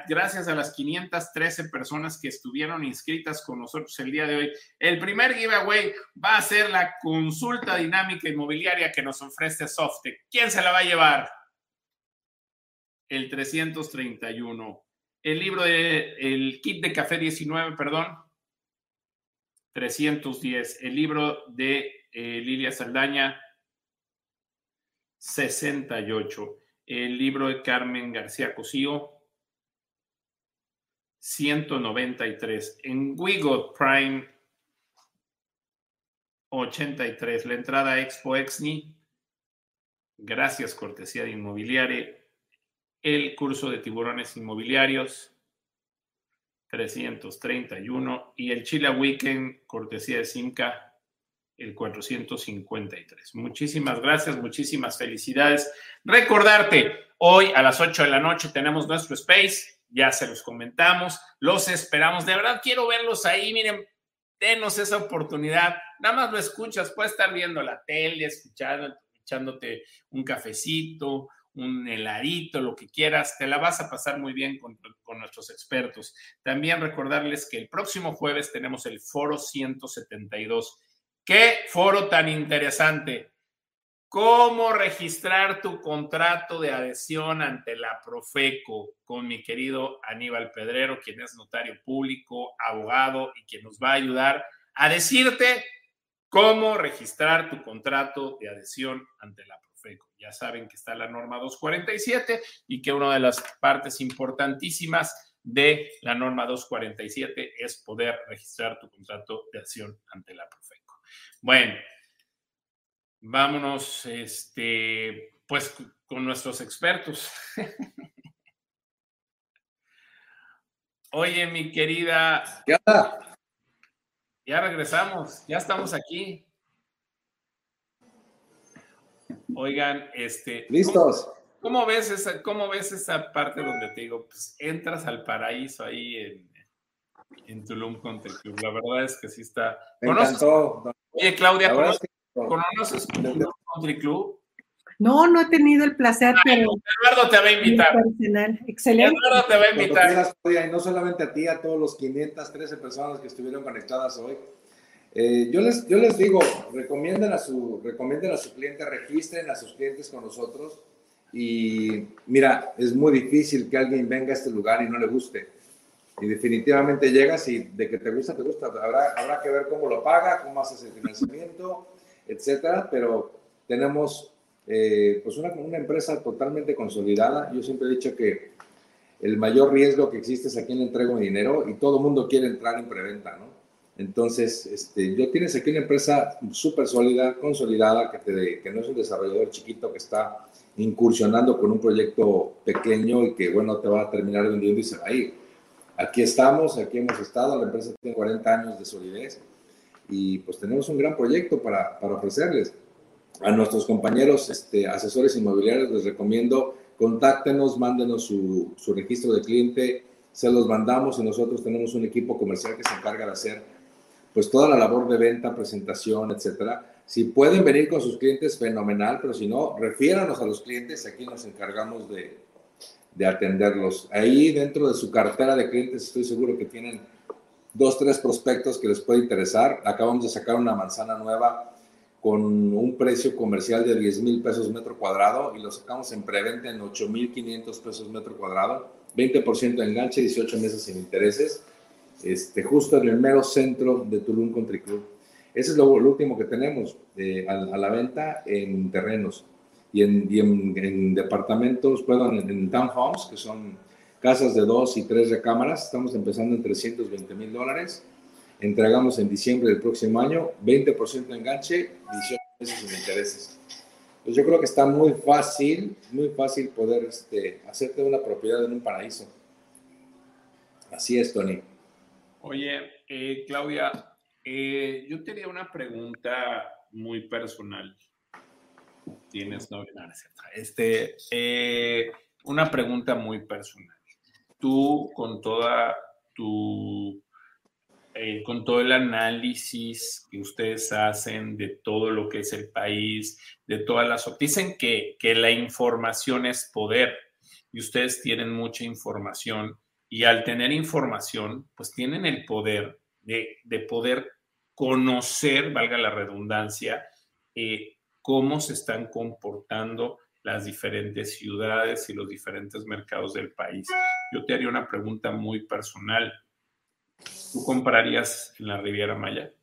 gracias a las 513 personas que estuvieron inscritas con nosotros el día de hoy, el primer giveaway va a ser la consulta dinámica inmobiliaria que nos ofrece Softec. ¿Quién se la va a llevar? el 331. El libro de, el kit de café 19, perdón, 310. El libro de eh, Lilia Saldaña, 68. El libro de Carmen García Cosío, 193. En Wigot Prime, 83. La entrada Expo Exni. Gracias, cortesía de Inmobiliaria. El curso de tiburones inmobiliarios, 331. Y el Chile Weekend, cortesía de Simca, el 453. Muchísimas gracias, muchísimas felicidades. Recordarte, hoy a las 8 de la noche tenemos nuestro space, ya se los comentamos, los esperamos. De verdad quiero verlos ahí, miren, denos esa oportunidad. Nada más lo escuchas, puedes estar viendo la tele, escuchando, echándote un cafecito, un heladito, lo que quieras, te la vas a pasar muy bien con, nuestros expertos. También recordarles que el próximo jueves tenemos el foro 172. ¡Qué foro tan interesante! ¿Cómo registrar tu contrato de adhesión ante la Profeco con mi querido Aníbal Pedrero, quien es notario público, abogado y quien nos va a ayudar a decirte cómo registrar tu contrato de adhesión ante la Profeco? Ya saben que está la norma 247 y que una de las partes importantísimas de la norma 247 es poder registrar tu contrato de adhesión ante la Profeco. Bueno, vámonos, este, pues con nuestros expertos. Oye, mi querida. Ya. Ya regresamos, ya estamos aquí. Oigan, este. Listos. ¿Cómo, ves esa, cómo ves esa parte donde te digo, pues entras al paraíso ahí en, en Tulum Country Club? La verdad es que sí está. Me encantó. Oye, Claudia, ¿conoces, ¿Conoces un country club? No, no he tenido el placer, pero. Eduardo te va a invitar. Excelente. Eduardo te va a invitar. y no solamente a ti, a todos los 513 personas que estuvieron conectadas hoy. Eh, yo, les, yo les digo, recomienden a, su, recomienden a cliente, registren a sus clientes con nosotros. Y mira, es muy difícil que alguien venga a este lugar y no le guste. Y definitivamente llegas y de que te gusta, te gusta. Habrá, habrá que ver cómo lo paga, cómo haces el financiamiento, etcétera. Pero tenemos eh, pues una, una empresa totalmente consolidada. Yo siempre he dicho que el mayor riesgo que existe es a quién le entrego mi dinero y todo el mundo quiere entrar en preventa, ¿no? Entonces, este, yo tienes aquí una empresa súper sólida, consolidada, que, te, que no es un desarrollador chiquito que está incursionando con un proyecto pequeño y que, bueno, te va a terminar vendiendo y se va a ir. Aquí estamos, aquí hemos estado, la empresa tiene 40 años de solidez y pues tenemos un gran proyecto para, para ofrecerles. A nuestros compañeros este, asesores inmobiliarios les recomiendo, contáctenos, mándenos su, su registro de cliente, se los mandamos y nosotros tenemos un equipo comercial que se encarga de hacer pues toda la labor de venta, presentación, etcétera. Si pueden venir con sus clientes, fenomenal, pero si no, refiéranos a los clientes, aquí nos encargamos de, de atenderlos. Ahí dentro de su cartera de clientes estoy seguro que tienen dos, tres prospectos que les puede interesar. Acabamos de sacar una manzana nueva con un precio comercial de 10 mil pesos metro cuadrado y lo sacamos en preventa en 8 mil 500 pesos metro cuadrado, 20% de enganche, 18 meses sin intereses este, justo en el mero centro de Tulum Country Club. Ese es lo, último que tenemos eh, a, la venta en terrenos y en, en, departamentos, perdón, en, en, townhomes, que son casas de dos y tres recámaras. Estamos empezando en 320 mil dólares. Entregamos en diciembre del próximo año 20% de enganche, 18 meses sin intereses. Pues yo creo que está muy fácil, muy fácil poder este, hacerte una propiedad en un paraíso. Así es, Tony. Oye, eh, Claudia, eh, yo tenía una pregunta muy personal. Tienes no, este, eh, una pregunta muy personal. Tú con toda tu, con todo el análisis que ustedes hacen de todo lo que es el país, de todas las, dicen que, que la información es poder y ustedes tienen mucha información y al tener información, pues tienen el poder de, poder conocer, valga la redundancia, eh, cómo se están comportando las diferentes ciudades y los diferentes mercados del país. Yo te haría una pregunta muy personal. ¿Tú comprarías en la Riviera Maya?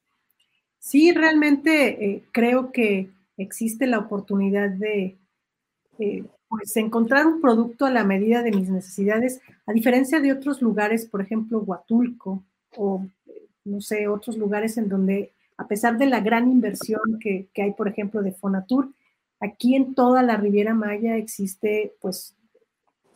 Sí, realmente eh, creo que existe la oportunidad de eh, pues, encontrar un producto a la medida de mis necesidades, a diferencia de otros lugares, por ejemplo, Huatulco o, no sé, otros lugares en donde, a pesar de la gran inversión que, que hay, por ejemplo, de Fonatur, aquí en toda la Riviera Maya existe, pues,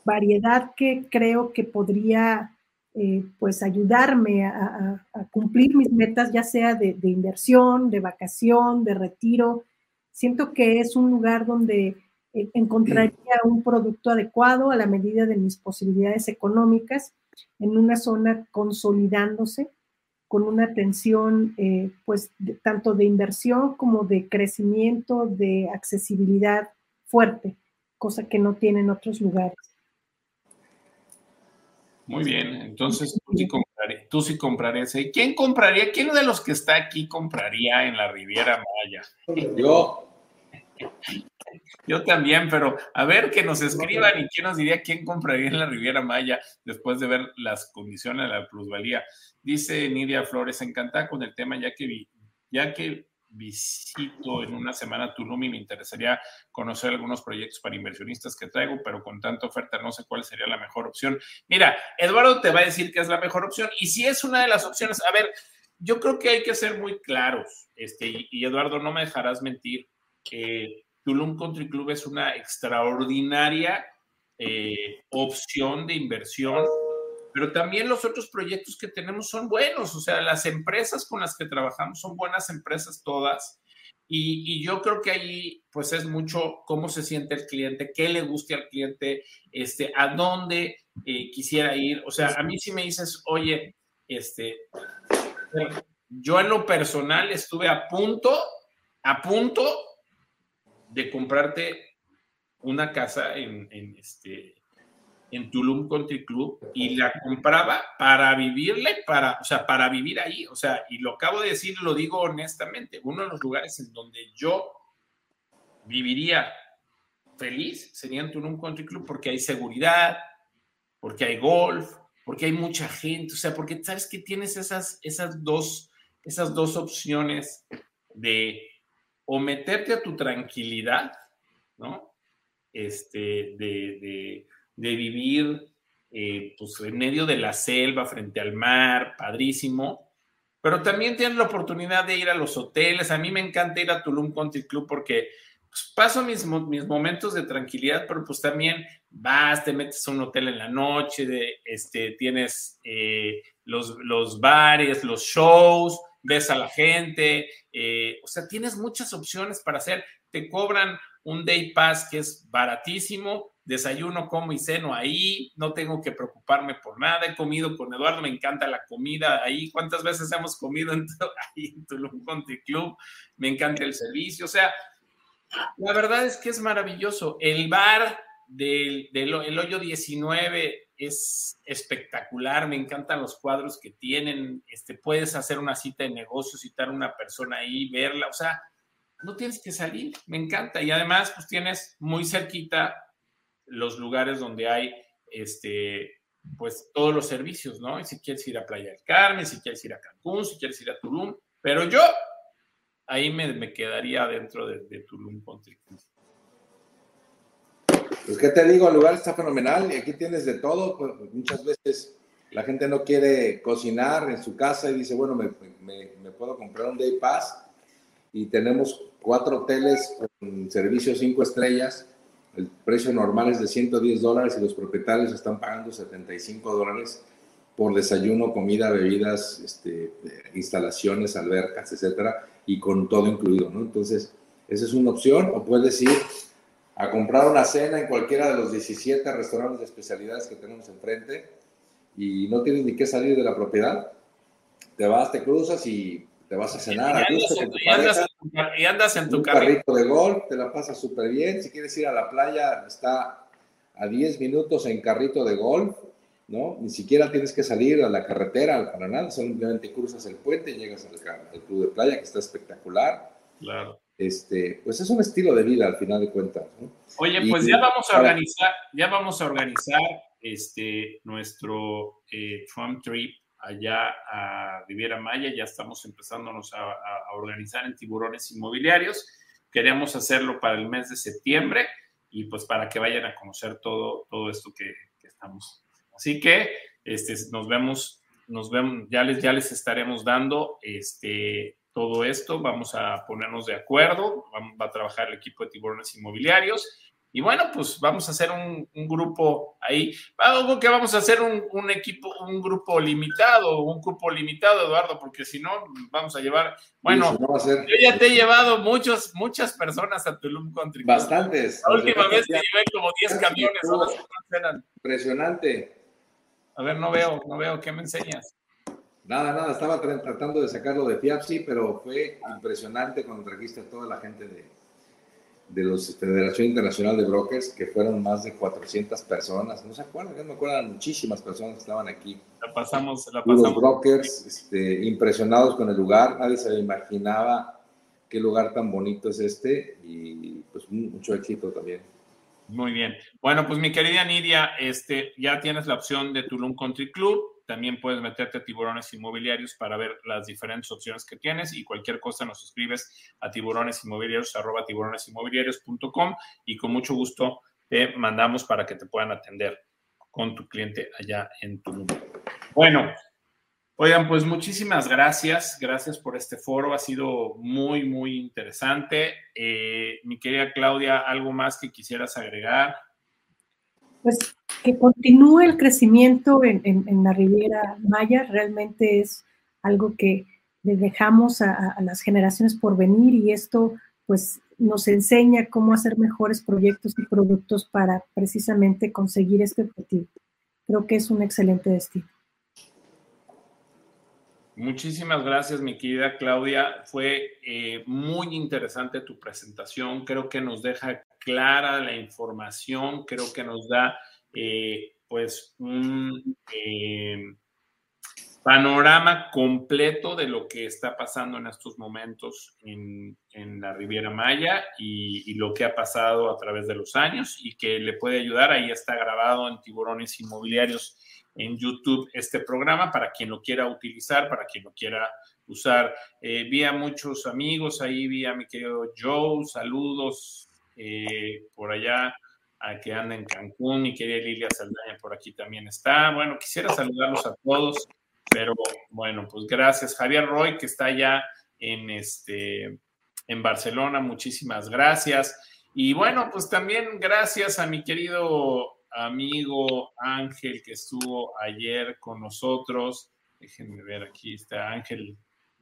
variedad que creo que podría eh, pues ayudarme a, cumplir mis metas, ya sea de, inversión, de vacación, de retiro. Siento que es un lugar donde encontraría un producto adecuado a la medida de mis posibilidades económicas en una zona consolidándose con una atención eh, pues tanto de inversión como de crecimiento, de accesibilidad fuerte, cosa que no tienen otros lugares. Muy bien, entonces tú sí, comprarías, tú sí comprarías. ¿Quién compraría? ¿Quién de los que está aquí compraría en la Riviera Maya? Yo. Yo también, pero a ver que nos escriban y quién nos diría quién compraría en la Riviera Maya después de ver las condiciones de la plusvalía. Dice Nidia Flores, encantada con el tema, ya que vi, ya que visito en una semana Tulum y me interesaría conocer algunos proyectos para inversionistas que traigo, pero con tanta oferta no sé cuál sería la mejor opción. Mira, Eduardo te va a decir que es la mejor opción y si es una de las opciones, a ver, yo creo que hay que ser muy claros, este, y, Eduardo, no me dejarás mentir, que Tulum Country Club es una extraordinaria eh, opción de inversión pero también los otros proyectos que tenemos son buenos, o sea, las empresas con las que trabajamos son buenas empresas todas. Y, yo creo que ahí, pues es mucho cómo se siente el cliente, qué le guste al cliente, este, a dónde eh, quisiera ir. O sea, a mí si me dices, oye, este, yo en lo personal estuve a punto, a punto de comprarte una casa en, en este, en Tulum Country Club y la compraba para vivirle, para, o sea, para vivir ahí. O sea, y lo acabo de decir, lo digo honestamente, uno de los lugares en donde yo viviría feliz sería en Tulum Country Club porque hay seguridad, porque hay golf, porque hay mucha gente, o sea, porque sabes que tienes esas, esas, dos, esas dos opciones de o meterte a tu tranquilidad, ¿no? Este, de de vivir eh, pues, en medio de la selva, frente al mar, padrísimo. Pero también tienes la oportunidad de ir a los hoteles. A mí me encanta ir a Tulum Country Club porque pues, paso mis, mis, momentos de tranquilidad, pero pues también vas, te metes a un hotel en la noche, este, tienes eh, los, los, bares, los shows, ves a la gente, eh, o sea, tienes muchas opciones para hacer. Te cobran un day pass que es baratísimo desayuno, como y ceno ahí, no tengo que preocuparme por nada, he comido con Eduardo, me encanta la comida ahí, ¿cuántas veces hemos comido en, ahí en Tulum Country Club? Me encanta el servicio, o sea, la verdad es que es maravilloso. El bar del, del el hoyo 19 es espectacular, me encantan los cuadros que tienen, este, puedes hacer una cita de negocio, citar a una persona ahí, verla, o sea, no tienes que salir, me encanta. Y además, pues tienes muy cerquita los lugares donde hay este, pues todos los servicios, ¿no? Y si quieres ir a Playa del Carmen, si quieres ir a Cancún, si quieres ir a Tulum, pero yo ahí me, quedaría dentro de, Tulum Country Pues qué te digo, el lugar está fenomenal y aquí tienes de todo, pues, pues, muchas veces la gente no quiere cocinar en su casa y dice, bueno, me, me puedo comprar un day pass y tenemos cuatro hoteles con servicios cinco estrellas. El precio normal es de 110 dólares y los propietarios están pagando 75 dólares por desayuno, comida, bebidas, este, instalaciones, albercas, etcétera, y con todo incluido, ¿no? Entonces, esa es una opción, o puedes ir a comprar una cena en cualquiera de los 17 restaurantes de especialidades que tenemos enfrente y no tienes ni que salir de la propiedad. Te vas, te cruzas y te vas a cenar a gusto con tu pareja. Y andas en tu un carrito de golf, te la pasas súper bien. Si quieres ir a la playa, está a 10 minutos en carrito de golf, ¿no? Ni siquiera tienes que salir a la carretera para nada, simplemente cruzas el puente y llegas al, club de playa, que está espectacular. Claro. Este, pues es un estilo de vida al final de cuentas. Oye, pues ya vamos a organizar, ya vamos a organizar este, nuestro eh, Trump Trip allá a Riviera Maya, ya estamos empezándonos a, organizar en tiburones inmobiliarios. Queremos hacerlo para el mes de septiembre y pues para que vayan a conocer todo, todo esto que, que estamos. Así que este, nos vemos, nos vemos, ya les, ya les estaremos dando este, todo esto, vamos a ponernos de acuerdo, va a trabajar el equipo de tiburones inmobiliarios y bueno, pues vamos a hacer un, grupo ahí. Algo que vamos a hacer un, equipo, un grupo limitado, un grupo limitado, Eduardo, porque si no, vamos a llevar. Bueno, yo ya te he llevado muchos, muchas personas a Tulum Country. Bastantes. La última vez te llevé como 10 camiones. Impresionante. A ver, no veo, no veo, ¿qué me enseñas? Nada, nada, estaba tratando de sacarlo de FIAPSI, pero fue impresionante cuando trajiste a toda la gente de, de la Federación Internacional de Brokers, que fueron más de 400 personas. No se acuerdan, yo me acuerdo, muchísimas personas que estaban aquí. La pasamos, la pasamos. Los brokers este, impresionados con el lugar, nadie se imaginaba qué lugar tan bonito es este y pues mucho éxito también. Muy bien. Bueno, pues mi querida Nidia, este, ya tienes la opción de Tulum Country Club también puedes meterte a tiburones inmobiliarios para ver las diferentes opciones que tienes y cualquier cosa nos escribes a tiburonesinmobiliarios arroba tiburonesinmobiliarios.com y con mucho gusto te mandamos para que te puedan atender con tu cliente allá en Tulum. Bueno, oigan, pues muchísimas gracias. Gracias por este foro. Ha sido muy, muy interesante. Eh, mi querida Claudia, ¿algo más que quisieras agregar? Pues que continúe el crecimiento en, la Riviera Maya realmente es algo que le dejamos a, las generaciones por venir y esto pues nos enseña cómo hacer mejores proyectos y productos para precisamente conseguir este objetivo. Creo que es un excelente destino. Muchísimas gracias, mi querida Claudia. Fue eh, muy interesante tu presentación. Creo que nos deja clara la información, creo que nos da eh, pues un eh, panorama completo de lo que está pasando en estos momentos en, la Riviera Maya y, lo que ha pasado a través de los años y que le puede ayudar. Ahí está grabado en Tiburones Inmobiliarios en YouTube este programa para quien lo quiera utilizar, para quien lo quiera usar. Eh, vi a muchos amigos ahí, vi a mi querido Joe, saludos eh, por allá a que anda en Cancún, mi querida Lilia Saldaña por aquí también está. Bueno, quisiera saludarlos a todos, pero bueno, pues gracias. Javier Roy, que está allá en, este, en Barcelona, muchísimas gracias. Y bueno, pues también gracias a mi querido amigo Ángel que estuvo ayer con nosotros. Déjenme ver, aquí está Ángel,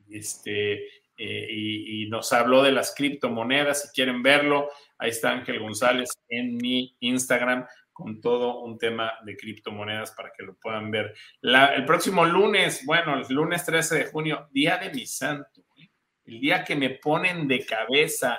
este, eh, y, nos habló de las criptomonedas. Si quieren verlo, ahí está Ángel González en mi Instagram con todo un tema de criptomonedas para que lo puedan ver. el próximo lunes, bueno, el lunes 13 de junio, día de mi santo, ¿eh? el día que me ponen de cabeza.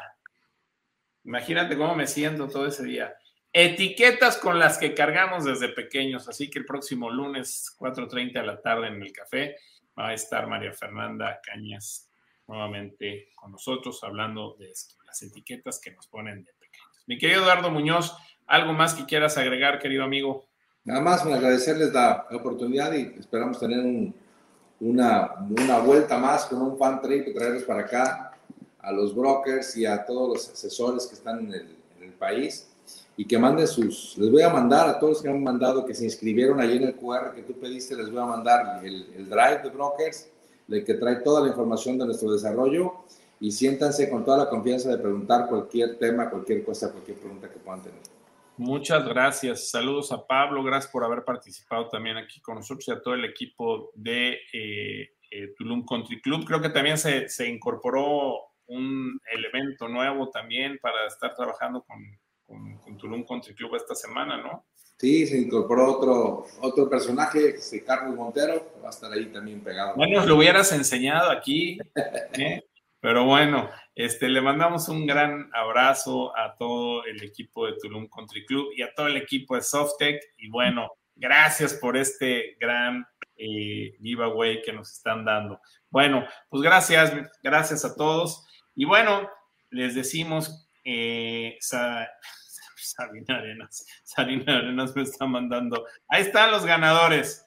Imagínate cómo me siento todo ese día. Etiquetas con las que cargamos desde pequeños, así que el próximo lunes 4.30 de la tarde en el café va a estar María Fernanda Cañas nuevamente con nosotros hablando de las etiquetas que nos ponen de pequeños. Mi querido Eduardo Muñoz, ¿algo más que quieras agregar, querido amigo? Nada más agradecerles la, oportunidad y esperamos tener una, una, vuelta más con un fan trip y traerlos para acá a los brokers y a todos los asesores que están en el, en el país y que manden sus, les voy a mandar a todos los que han mandado, que se inscribieron allí en el QR que tú pediste, les voy a mandar el, el drive de brokers de que trae toda la información de nuestro desarrollo y siéntanse con toda la confianza de preguntar cualquier tema, cualquier cosa, cualquier pregunta que puedan tener. Muchas gracias. Saludos a Pablo. Gracias por haber participado también aquí con nosotros y a todo el equipo de eh, eh, Tulum Country Club. Creo que también se, se, incorporó un elemento nuevo también para estar trabajando con, con, con Tulum Country Club esta semana, ¿no? Sí, se incorporó otro, otro personaje, que Carlos Montero, va a estar ahí también pegado. Bueno, lo hubieras enseñado aquí, ¿eh? pero bueno, este, le mandamos un gran abrazo a todo el equipo de Tulum Country Club y a todo el equipo de Softec. Y bueno, gracias por este gran eh, giveaway que nos están dando. Bueno, pues gracias, gracias a todos. Y bueno, les decimos, eh, Sabina Arenas, Sabina Arenas me está mandando. Ahí están los ganadores.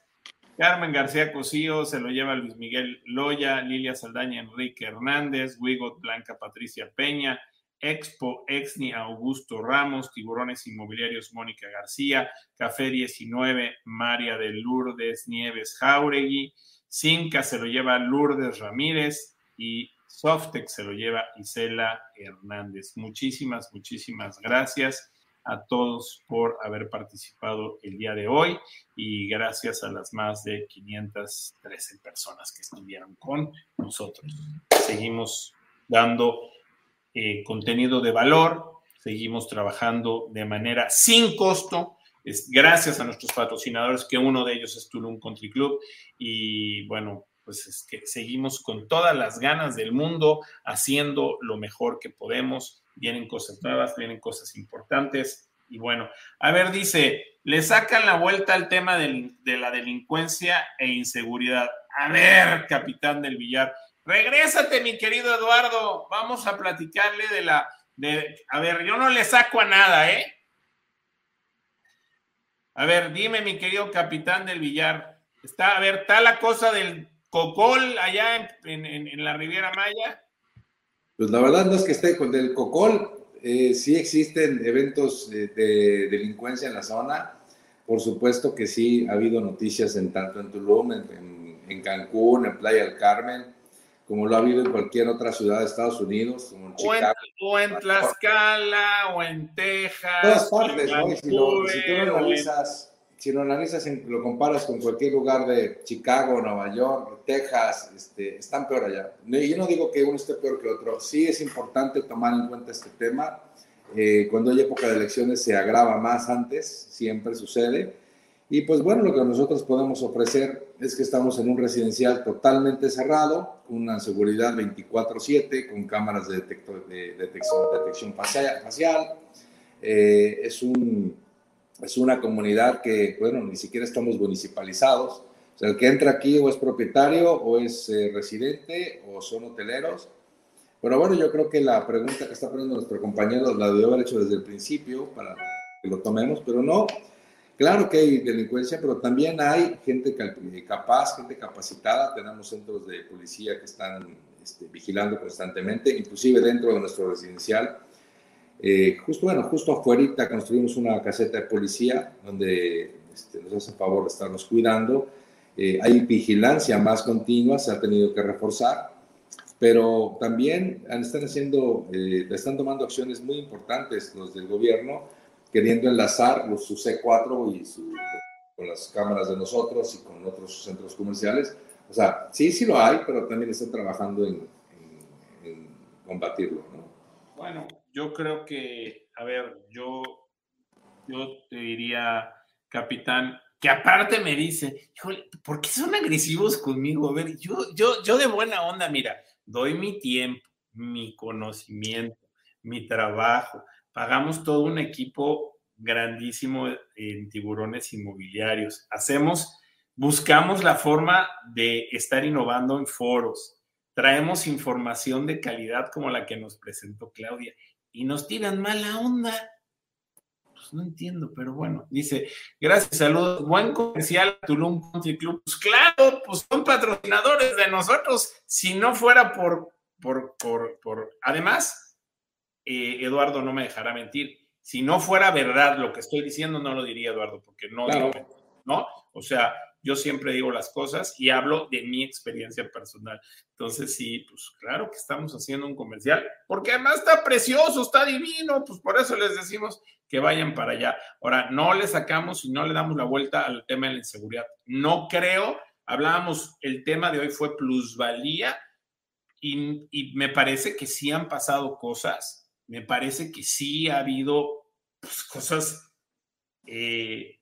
Carmen García Cosío se lo lleva Luis Miguel Loya, Lilia Saldaña, Enrique Hernández, Wigot Blanca Patricia Peña, Expo Exni Augusto Ramos, Tiburones Inmobiliarios Mónica García, Café 19 María de Lourdes Nieves Jauregui, Cinca se lo lleva Lourdes Ramírez y Softex se lo lleva Isela Hernández. Muchísimas, muchísimas gracias a todos por haber participado el día de hoy y gracias a las más de 513 personas que estuvieron con nosotros. Seguimos dando eh, contenido de valor, seguimos trabajando de manera sin costo. Es gracias a nuestros patrocinadores, que uno de ellos es Tulum Country Club. Y bueno, pues es que seguimos con todas las ganas del mundo haciendo lo mejor que podemos vienen cosas nuevas, vienen cosas importantes. Y bueno, a ver, dice, le sacan la vuelta al tema de, la delincuencia e inseguridad. A ver, capitán del billar, regrésate, mi querido Eduardo, vamos a platicarle de la, de, a ver, yo no le saco a nada, ¿eh? A ver, dime, mi querido capitán del billar, está, a ver, está la cosa del cocol allá en la Riviera Maya. Pues la verdad no es que esté con el COCOL, eh, sí existen eventos de, delincuencia en la zona. Por supuesto que sí ha habido noticias en tanto en Tulum, en, Cancún, en Playa del Carmen, como lo ha habido en cualquier otra ciudad de Estados Unidos, como en Chicago. O en, Tlaxcala, o en Texas. Todas partes, ¿no? si, si, tú lo analizas si lo analizas, lo comparas con cualquier lugar de Chicago, Nueva York, Texas, este, están peor allá. Yo no digo que uno esté peor que otro. Sí es importante tomar en cuenta este tema. Eh, cuando hay época de elecciones se agrava más antes, siempre sucede. Y pues bueno, lo que nosotros podemos ofrecer es que estamos en un residencial totalmente cerrado, con una seguridad 24/7, con cámaras de, de detección, detección facial. Eh, es un es una comunidad que, bueno, ni siquiera estamos municipalizados. O sea, el que entra aquí o es propietario o es eh, residente o son hoteleros. Pero bueno, yo creo que la pregunta que está poniendo nuestro compañero la debe haber hecho desde el principio para que lo tomemos, pero no. Claro que hay delincuencia, pero también hay gente capaz, gente capacitada. Tenemos centros de policía que están este, vigilando constantemente, inclusive dentro de nuestro residencial eh, justo, bueno, justo afuera construimos una caseta de policía donde este, nos hace favor de estarnos cuidando. Eh, hay vigilancia más continua, se ha tenido que reforzar, pero también están haciendo, eh, están tomando acciones muy importantes los del gobierno, queriendo enlazar los, su C4 y con las cámaras de nosotros y con otros centros comerciales. O sea, sí, sí lo hay, pero también están trabajando en, en combatirlo. ¿no? Bueno, yo creo que, a ver, yo, yo te diría, capitán, que aparte me dice, híjole, ¿por qué son agresivos conmigo? A ver, yo, yo, yo de buena onda, mira, doy mi tiempo, mi conocimiento, mi trabajo, pagamos todo un equipo grandísimo en tiburones inmobiliarios, hacemos, buscamos la forma de estar innovando en foros, traemos información de calidad como la que nos presentó Claudia y nos tiran mala onda. Pues no entiendo, pero bueno, dice, gracias, saludos, buen comercial Tulum Country Club. Pues claro, pues son patrocinadores de nosotros. Si no fuera por, por, por, por... además, eh, Eduardo no me dejará mentir. Si no fuera verdad lo que estoy diciendo, no lo diría Eduardo, porque no, ¿no? O sea, yo siempre digo las cosas y hablo de mi experiencia personal. Entonces, sí, pues claro que estamos haciendo un comercial, porque además está precioso, está divino, pues por eso les decimos que vayan para allá. Ahora, no le sacamos y no le damos la vuelta al tema de la inseguridad. No creo, hablábamos, el tema de hoy fue plusvalía y, me parece que sí han pasado cosas, me parece que sí ha habido pues, cosas... Eh,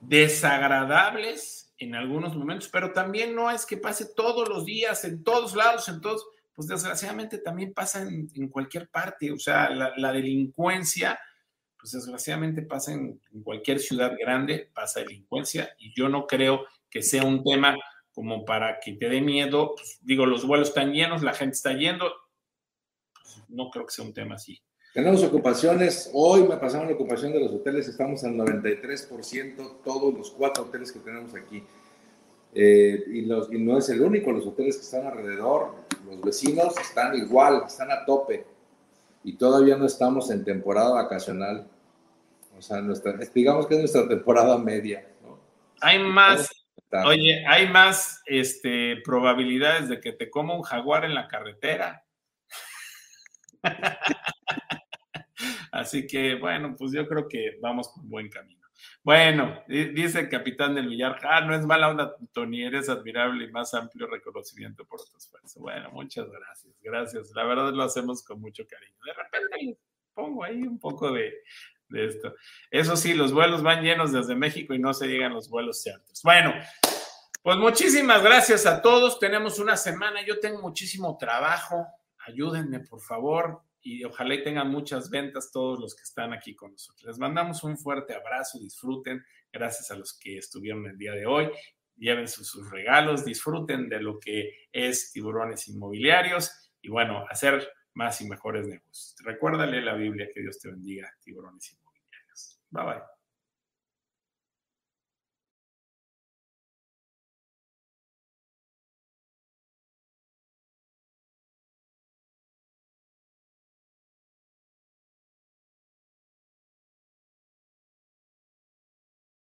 desagradables en algunos momentos, pero también no es que pase todos los días, en todos lados, en todos, pues desgraciadamente también pasa en, cualquier parte, o sea, la, delincuencia, pues desgraciadamente pasa en, cualquier ciudad grande, pasa delincuencia, y yo no creo que sea un tema como para que te dé miedo, pues, digo, los vuelos están llenos, la gente está yendo, pues, no creo que sea un tema así. Tenemos ocupaciones, hoy me pasaron la ocupación de los hoteles, estamos al 93%, todos los cuatro hoteles que tenemos aquí. Eh, y, los, y no es el único, los hoteles que están alrededor, los vecinos están igual, están a tope. Y todavía no estamos en temporada vacacional. O sea, nuestra, digamos que es nuestra temporada media. Hay más, oye, hay más este, probabilidades de que te coma un jaguar en la carretera. Así que, bueno, pues yo creo que vamos por buen camino. Bueno, dice el capitán del Villar, ah, no es mala onda, Tony, eres admirable y más amplio reconocimiento por tu esfuerzo. Bueno, muchas gracias, gracias. La verdad lo hacemos con mucho cariño. De repente pongo ahí un poco de, de esto. Eso sí, los vuelos van llenos desde México y no se llegan los vuelos ciertos. Bueno, pues muchísimas gracias a todos. Tenemos una semana, yo tengo muchísimo trabajo. Ayúdenme, por favor y ojalá y tengan muchas ventas todos los que están aquí con nosotros. Les mandamos un fuerte abrazo, disfruten, gracias a los que estuvieron el día de hoy, lleven sus, sus regalos, disfruten de lo que es tiburones inmobiliarios y bueno, hacer más y mejores negocios. Recuérdale la Biblia, que Dios te bendiga, tiburones inmobiliarios. Bye bye.